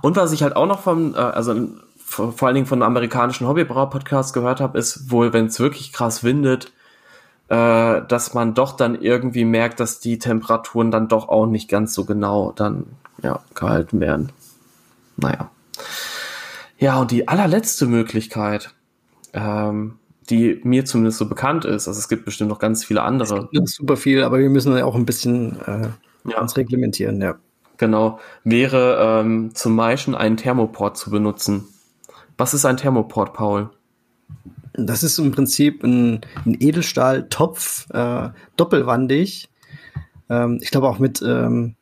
Speaker 1: Und was ich halt auch noch vom, äh, also vor, vor allen Dingen von amerikanischen Hobbybrau-Podcasts gehört habe, ist wohl, wenn es wirklich krass windet, äh, dass man doch dann irgendwie merkt, dass die Temperaturen dann doch auch nicht ganz so genau dann ja, gehalten werden. Naja. Ja, und die allerletzte Möglichkeit, ähm, die mir zumindest so bekannt ist, also es gibt bestimmt noch ganz viele andere.
Speaker 2: Es gibt super viel, aber wir müssen ja auch ein bisschen äh, ja. uns reglementieren, ja.
Speaker 1: Genau, wäre ähm, zum Maischen einen Thermoport zu benutzen. Was ist ein Thermoport, Paul?
Speaker 2: Das ist im Prinzip ein, ein Edelstahltopf, äh, doppelwandig. Ähm, ich glaube auch mit ähm,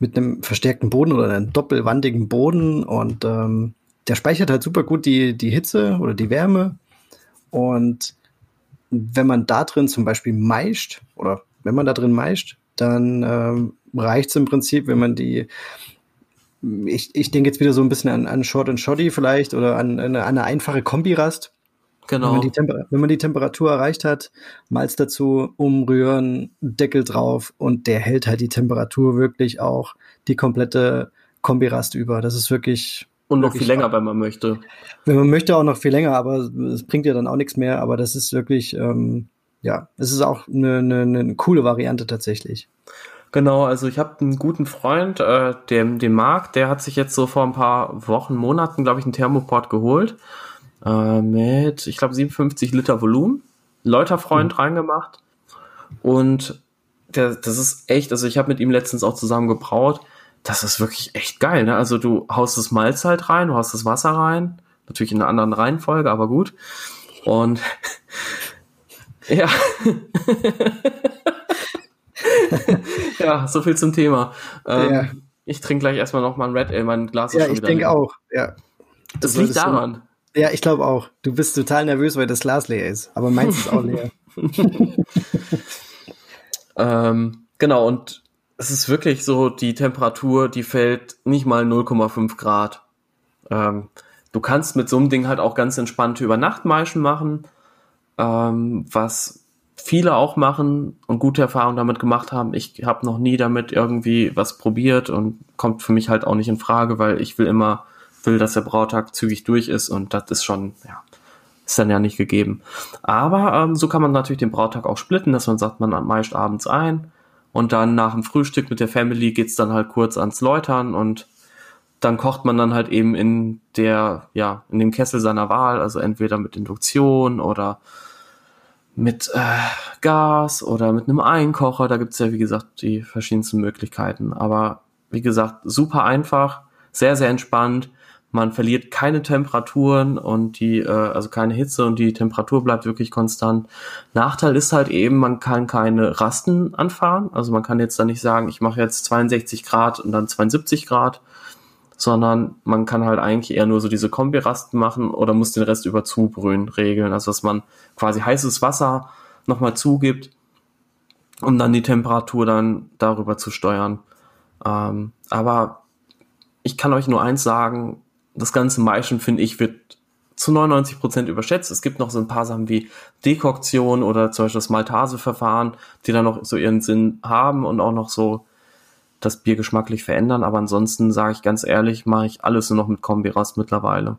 Speaker 2: mit einem verstärkten Boden oder einem doppelwandigen Boden und ähm, der speichert halt super gut die, die Hitze oder die Wärme. Und wenn man da drin zum Beispiel meischt oder wenn man da drin meischt, dann ähm, reicht es im Prinzip, wenn man die, ich, ich denke jetzt wieder so ein bisschen an, an Short and Shoddy vielleicht oder an, an eine einfache Kombirast. Genau. Wenn man, die wenn man die Temperatur erreicht hat, Malz dazu, umrühren, Deckel drauf und der hält halt die Temperatur wirklich auch die komplette Kombirast über. Das ist wirklich.
Speaker 1: Und noch viel länger, wenn man möchte.
Speaker 2: Wenn man möchte, auch noch viel länger, aber es bringt ja dann auch nichts mehr. Aber das ist wirklich, ähm, ja, es ist auch eine, eine, eine coole Variante tatsächlich.
Speaker 1: Genau, also ich habe einen guten Freund, äh, dem, dem Marc, der hat sich jetzt so vor ein paar Wochen, Monaten, glaube ich, einen Thermoport geholt äh, mit, ich glaube, 57 Liter Volumen. Läuterfreund mhm. reingemacht. Und der, das ist echt, also ich habe mit ihm letztens auch zusammen gebraut. Das ist wirklich echt geil. Ne? Also du haust das Malz halt rein, du haust das Wasser rein. Natürlich in einer anderen Reihenfolge, aber gut. Und ja. ja, so viel zum Thema. Ähm, ja. Ich trinke gleich erstmal noch mal ein Red Ale, mein Glas
Speaker 2: ist ja, ich denke auch, ja.
Speaker 1: Das, das liegt daran.
Speaker 2: Ja, ich glaube auch. Du bist total nervös, weil das Glas leer ist. Aber meins ist auch leer.
Speaker 1: ähm, genau, und es ist wirklich so, die Temperatur, die fällt nicht mal 0,5 Grad. Ähm, du kannst mit so einem Ding halt auch ganz entspannte Übernachtmeischen machen, ähm, was viele auch machen und gute Erfahrungen damit gemacht haben. Ich habe noch nie damit irgendwie was probiert und kommt für mich halt auch nicht in Frage, weil ich will immer will, dass der Brautag zügig durch ist und das ist schon, ja, ist dann ja nicht gegeben. Aber ähm, so kann man natürlich den Brautag auch splitten, dass man sagt, man meist abends ein und dann nach dem Frühstück mit der Family geht's dann halt kurz ans Läutern und dann kocht man dann halt eben in der, ja, in dem Kessel seiner Wahl, also entweder mit Induktion oder mit äh, Gas oder mit einem Einkocher. Da gibt's ja, wie gesagt, die verschiedensten Möglichkeiten. Aber wie gesagt, super einfach, sehr, sehr entspannt man verliert keine Temperaturen und die, äh, also keine Hitze und die Temperatur bleibt wirklich konstant. Nachteil ist halt eben, man kann keine Rasten anfahren. Also man kann jetzt da nicht sagen, ich mache jetzt 62 Grad und dann 72 Grad, sondern man kann halt eigentlich eher nur so diese Kombirasten machen oder muss den Rest über Zubrühen regeln. Also dass man quasi heißes Wasser nochmal zugibt, um dann die Temperatur dann darüber zu steuern. Ähm, aber ich kann euch nur eins sagen, das ganze Maischen, finde ich, wird zu 99 Prozent überschätzt. Es gibt noch so ein paar Sachen wie Dekoktion oder zum Beispiel das Maltase-Verfahren, die dann noch so ihren Sinn haben und auch noch so das Bier geschmacklich verändern. Aber ansonsten sage ich ganz ehrlich, mache ich alles nur noch mit Kombirast mittlerweile.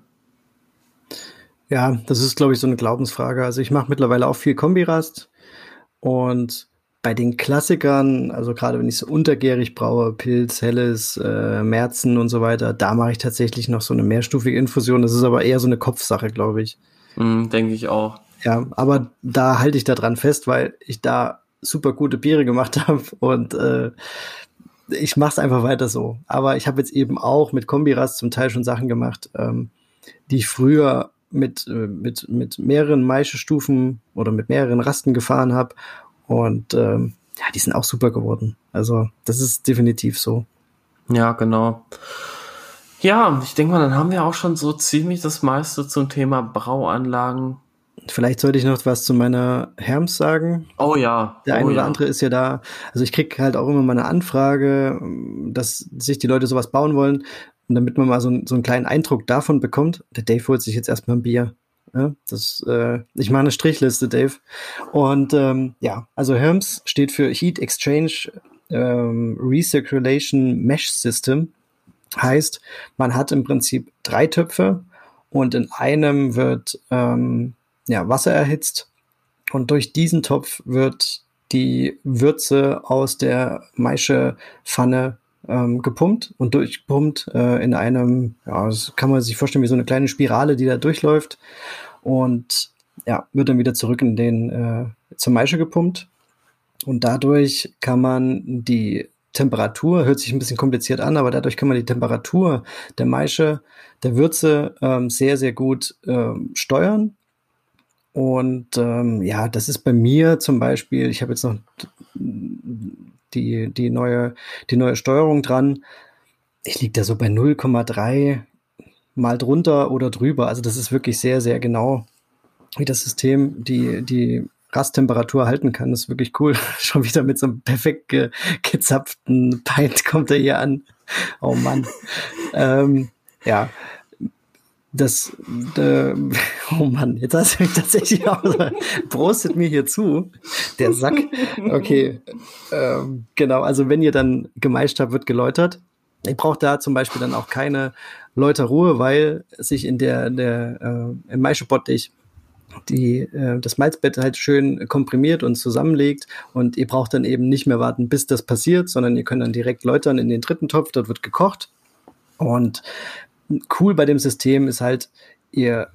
Speaker 2: Ja, das ist, glaube ich, so eine Glaubensfrage. Also ich mache mittlerweile auch viel Kombirast und bei den Klassikern, also gerade wenn ich so untergärig braue, Pilz, Helles, äh, Märzen und so weiter, da mache ich tatsächlich noch so eine mehrstufige Infusion. Das ist aber eher so eine Kopfsache, glaube ich.
Speaker 1: Mm, Denke ich auch.
Speaker 2: Ja, aber da halte ich da dran fest, weil ich da super gute Biere gemacht habe und äh, ich mache es einfach weiter so. Aber ich habe jetzt eben auch mit Kombirast zum Teil schon Sachen gemacht, ähm, die ich früher mit, äh, mit, mit mehreren Maischestufen oder mit mehreren Rasten gefahren habe und ähm, ja, die sind auch super geworden. Also das ist definitiv so.
Speaker 1: Ja, genau. Ja, ich denke mal, dann haben wir auch schon so ziemlich das meiste zum Thema Brauanlagen.
Speaker 2: Vielleicht sollte ich noch was zu meiner Herms sagen.
Speaker 1: Oh ja.
Speaker 2: Der
Speaker 1: oh
Speaker 2: eine oder
Speaker 1: ja.
Speaker 2: andere ist ja da. Also ich krieg halt auch immer mal eine Anfrage, dass sich die Leute sowas bauen wollen. Und damit man mal so, so einen kleinen Eindruck davon bekommt, der Dave holt sich jetzt erstmal ein Bier. Ja, das, äh, ich mache eine Strichliste, Dave. Und ähm, ja, also HERMS steht für Heat Exchange ähm, Recirculation Mesh System. Heißt, man hat im Prinzip drei Töpfe und in einem wird ähm, ja, Wasser erhitzt. Und durch diesen Topf wird die Würze aus der Maischepfanne ähm, gepumpt und durchpumpt äh, in einem, ja, das kann man sich vorstellen wie so eine kleine Spirale, die da durchläuft. Und ja, wird dann wieder zurück in den äh, zur Maische gepumpt. Und dadurch kann man die Temperatur, hört sich ein bisschen kompliziert an, aber dadurch kann man die Temperatur der Maische, der Würze ähm, sehr, sehr gut ähm, steuern. Und ähm, ja, das ist bei mir zum Beispiel, ich habe jetzt noch die, die, neue, die neue Steuerung dran. Ich liege da so bei 0,3 mal drunter oder drüber. Also das ist wirklich sehr, sehr genau, wie das System die, die Rasttemperatur halten kann. Das ist wirklich cool. Schon wieder mit so einem perfekt ge gezapften Pint kommt er hier an. Oh Mann. ähm, ja, das, äh, oh Mann, jetzt hast du mich tatsächlich auch, prostet mir hier zu, der Sack. Okay, ähm, genau, also wenn ihr dann gemeischt habt, wird geläutert. Ich brauche da zum Beispiel dann auch keine Läuterruhe, weil sich in der, der äh, im Maischebottich die äh, das Malzbett halt schön komprimiert und zusammenlegt und ihr braucht dann eben nicht mehr warten, bis das passiert, sondern ihr könnt dann direkt läutern in den dritten Topf, dort wird gekocht und cool bei dem System ist halt, ihr,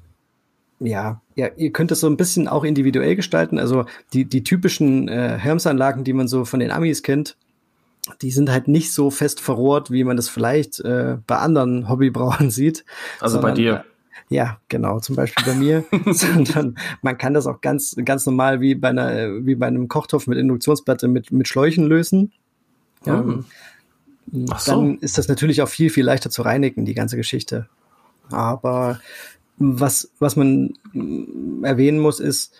Speaker 2: ja, ja, ihr könnt es so ein bisschen auch individuell gestalten. Also die, die typischen äh, Hermsanlagen, die man so von den Amis kennt, die sind halt nicht so fest verrohrt, wie man das vielleicht äh, bei anderen Hobbybrauern sieht.
Speaker 1: Also sondern, bei dir.
Speaker 2: Ja, genau, zum Beispiel bei mir. sondern man kann das auch ganz, ganz normal wie bei einer, wie bei einem Kochtopf mit Induktionsplatte mit, mit Schläuchen lösen. Ja,
Speaker 1: Mhm. So.
Speaker 2: dann ist das natürlich auch viel, viel leichter zu reinigen, die ganze Geschichte. Aber was, was man mm, erwähnen muss, ist,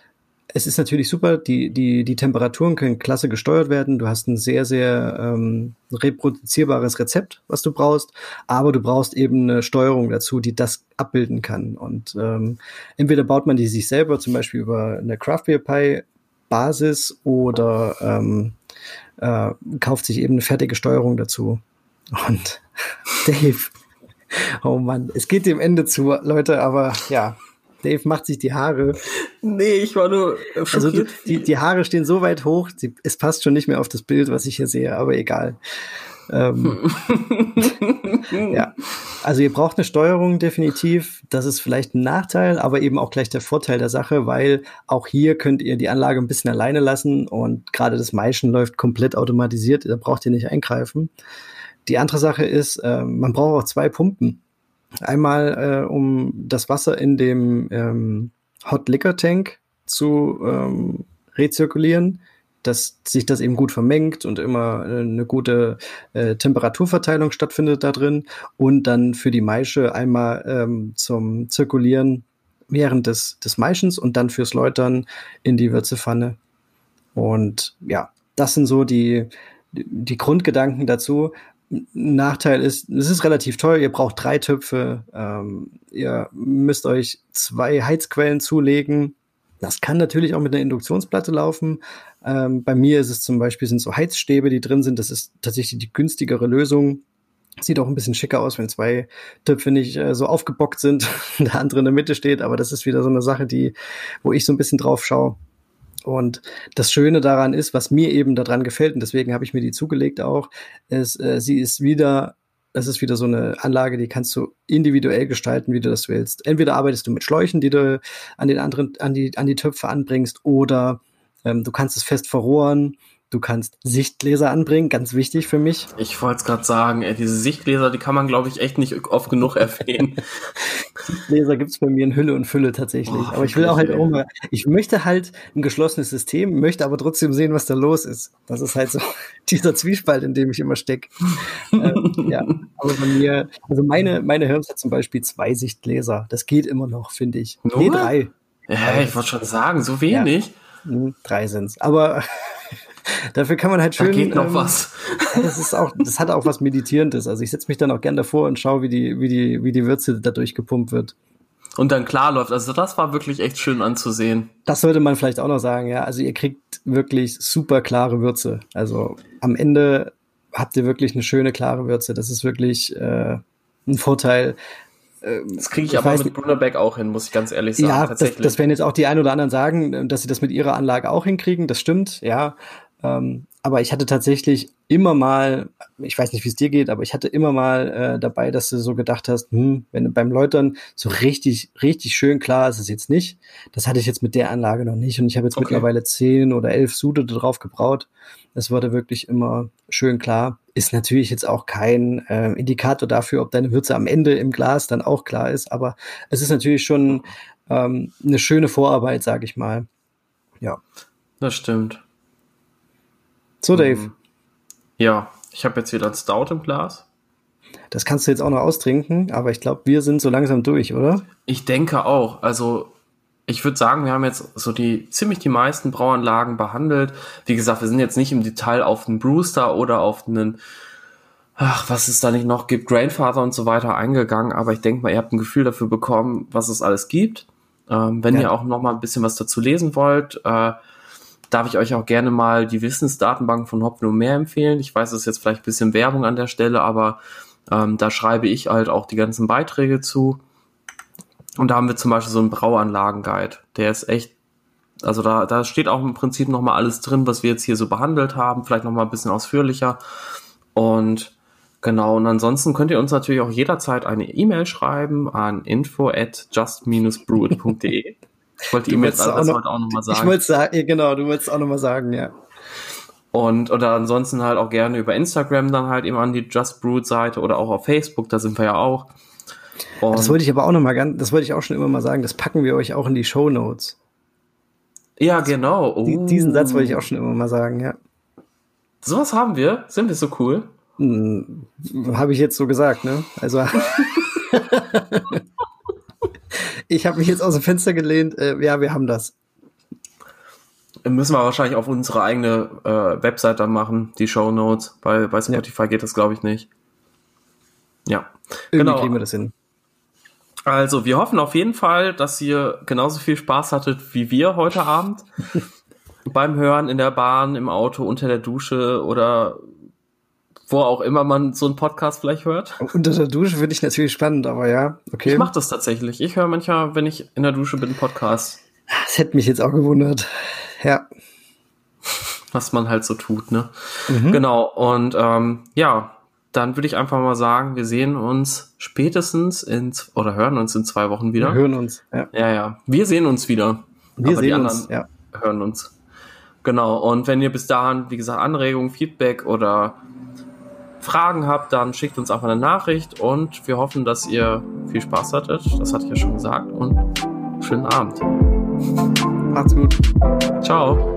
Speaker 2: es ist natürlich super, die, die, die Temperaturen können klasse gesteuert werden. Du hast ein sehr, sehr ähm, reproduzierbares Rezept, was du brauchst, aber du brauchst eben eine Steuerung dazu, die das abbilden kann. Und ähm, entweder baut man die sich selber, zum Beispiel über eine Craft Beer Pie Basis oder ähm, äh, kauft sich eben eine fertige Steuerung dazu. Und Dave, oh Mann, es geht dem Ende zu, Leute, aber ja, Dave macht sich die Haare.
Speaker 1: Nee, ich war nur
Speaker 2: Also du, die, die Haare stehen so weit hoch, sie, es passt schon nicht mehr auf das Bild, was ich hier sehe, aber egal. Ähm, ja, also ihr braucht eine Steuerung definitiv. Das ist vielleicht ein Nachteil, aber eben auch gleich der Vorteil der Sache, weil auch hier könnt ihr die Anlage ein bisschen alleine lassen und gerade das Maischen läuft komplett automatisiert. Da braucht ihr nicht eingreifen. Die andere Sache ist, äh, man braucht auch zwei Pumpen. Einmal, äh, um das Wasser in dem ähm, Hot Liquor Tank zu ähm, rezirkulieren dass sich das eben gut vermengt und immer eine gute äh, Temperaturverteilung stattfindet da drin und dann für die Maische einmal ähm, zum Zirkulieren während des, des Maischens und dann fürs Läutern in die Würzepfanne. Und ja, das sind so die, die Grundgedanken dazu. Nachteil ist, es ist relativ teuer. Ihr braucht drei Töpfe. Ähm, ihr müsst euch zwei Heizquellen zulegen. Das kann natürlich auch mit einer Induktionsplatte laufen. Ähm, bei mir ist es zum Beispiel sind so Heizstäbe, die drin sind. Das ist tatsächlich die günstigere Lösung. Sieht auch ein bisschen schicker aus, wenn zwei Töpfe nicht äh, so aufgebockt sind und der andere in der Mitte steht. Aber das ist wieder so eine Sache, die, wo ich so ein bisschen drauf schaue. Und das Schöne daran ist, was mir eben daran gefällt, und deswegen habe ich mir die zugelegt auch, ist, äh, sie ist wieder, das ist wieder so eine Anlage, die kannst du individuell gestalten, wie du das willst. Entweder arbeitest du mit Schläuchen, die du an den anderen, an die, an die Töpfe anbringst, oder ähm, du kannst es fest verrohren Du kannst Sichtgläser anbringen, ganz wichtig für mich.
Speaker 1: Ich wollte es gerade sagen, ey, diese Sichtgläser, die kann man, glaube ich, echt nicht oft genug erwähnen.
Speaker 2: Sichtgläser gibt's bei mir in Hülle und Fülle tatsächlich. Oh, aber ich will auch halt auch mal, ich möchte halt ein geschlossenes System, möchte aber trotzdem sehen, was da los ist. Das ist halt so dieser Zwiespalt, in dem ich immer stecke. ähm, ja, aber bei mir, also meine, meine Hirns hat zum Beispiel zwei Sichtgläser. Das geht immer noch, finde ich.
Speaker 1: Nur? Nee, drei. Ja, ich wollte schon sagen, so wenig.
Speaker 2: Ja. Hm, drei sind's. Aber Dafür kann man halt schön. Da
Speaker 1: geht noch ähm, was.
Speaker 2: Das ist auch, das hat auch was Meditierendes. Also ich setze mich dann auch gern davor und schaue, wie die, wie die, wie die Würze dadurch gepumpt wird.
Speaker 1: Und dann klar läuft. Also das war wirklich echt schön anzusehen.
Speaker 2: Das sollte man vielleicht auch noch sagen, ja. Also ihr kriegt wirklich super klare Würze. Also am Ende habt ihr wirklich eine schöne klare Würze. Das ist wirklich äh, ein Vorteil.
Speaker 1: Ähm, das kriege ich, ich, aber mit Brunnerbeck auch hin, muss ich ganz ehrlich sagen.
Speaker 2: Ja, das, das werden jetzt auch die ein oder anderen sagen, dass sie das mit ihrer Anlage auch hinkriegen. Das stimmt, ja. Ähm, aber ich hatte tatsächlich immer mal, ich weiß nicht, wie es dir geht, aber ich hatte immer mal äh, dabei, dass du so gedacht hast, hm, wenn du beim Läutern so richtig, richtig schön klar ist es jetzt nicht. Das hatte ich jetzt mit der Anlage noch nicht. Und ich habe jetzt okay. mittlerweile zehn oder elf Sude drauf gebraut. Es wurde wirklich immer schön klar. Ist natürlich jetzt auch kein äh, Indikator dafür, ob deine Würze am Ende im Glas dann auch klar ist. Aber es ist natürlich schon ähm, eine schöne Vorarbeit, sage ich mal. Ja.
Speaker 1: Das stimmt.
Speaker 2: So, Dave. Ähm,
Speaker 1: ja, ich habe jetzt wieder ein Stout im Glas.
Speaker 2: Das kannst du jetzt auch noch austrinken, aber ich glaube, wir sind so langsam durch, oder?
Speaker 1: Ich denke auch. Also, ich würde sagen, wir haben jetzt so die ziemlich die meisten Brauanlagen behandelt. Wie gesagt, wir sind jetzt nicht im Detail auf einen Brewster oder auf einen, ach, was es da nicht noch gibt, Grandfather und so weiter eingegangen, aber ich denke mal, ihr habt ein Gefühl dafür bekommen, was es alles gibt. Ähm, wenn ja. ihr auch noch mal ein bisschen was dazu lesen wollt, äh, darf ich euch auch gerne mal die Wissensdatenbank von Hopfen und Mehr empfehlen. Ich weiß, es ist jetzt vielleicht ein bisschen Werbung an der Stelle, aber ähm, da schreibe ich halt auch die ganzen Beiträge zu. Und da haben wir zum Beispiel so einen Brauanlagen-Guide. Der ist echt, also da, da steht auch im Prinzip nochmal alles drin, was wir jetzt hier so behandelt haben, vielleicht nochmal ein bisschen ausführlicher. Und genau, und ansonsten könnt ihr uns natürlich auch jederzeit eine E-Mail schreiben an info at just-brewit.de. Ich wollte ihm jetzt
Speaker 2: das heute auch nochmal sagen. Ich wollte sagen, genau, du wolltest auch nochmal sagen, ja.
Speaker 1: Und oder ansonsten halt auch gerne über Instagram dann halt eben an die Just Brewed Seite oder auch auf Facebook, da sind wir ja auch.
Speaker 2: Und das wollte ich aber auch nochmal ganz, das wollte ich auch schon immer mal sagen, das packen wir euch auch in die Show Notes.
Speaker 1: Ja, genau.
Speaker 2: Oh. Diesen Satz wollte ich auch schon immer mal sagen, ja.
Speaker 1: Sowas haben wir? Sind wir so cool?
Speaker 2: Hm, Habe ich jetzt so gesagt, ne? Also. Ich habe mich jetzt aus dem Fenster gelehnt. Äh, ja, wir haben das.
Speaker 1: Müssen wir wahrscheinlich auf unsere eigene äh, Website dann machen, die Show Notes. Bei, bei Spotify ja. geht das, glaube ich, nicht. Ja.
Speaker 2: Irgendwie genau. kriegen wir das hin.
Speaker 1: Also, wir hoffen auf jeden Fall, dass ihr genauso viel Spaß hattet wie wir heute Abend. beim Hören in der Bahn, im Auto, unter der Dusche oder wo auch immer man so einen Podcast vielleicht hört.
Speaker 2: Unter der Dusche finde ich natürlich spannend, aber ja, okay.
Speaker 1: Ich mache das tatsächlich. Ich höre manchmal, wenn ich in der Dusche bin, Podcast.
Speaker 2: Das hätte mich jetzt auch gewundert. Ja.
Speaker 1: Was man halt so tut, ne? Mhm. Genau. Und ähm, ja, dann würde ich einfach mal sagen, wir sehen uns spätestens in oder hören uns in zwei Wochen wieder.
Speaker 2: Wir hören uns, ja.
Speaker 1: Ja, ja. Wir sehen uns wieder.
Speaker 2: Wir Aber sehen uns, ja.
Speaker 1: hören uns. Genau. Und wenn ihr bis dahin, wie gesagt, Anregungen, Feedback oder Fragen habt, dann schickt uns einfach eine Nachricht und wir hoffen, dass ihr viel Spaß hattet. Das hatte ich ja schon gesagt und schönen Abend.
Speaker 2: Macht's gut.
Speaker 1: Ciao.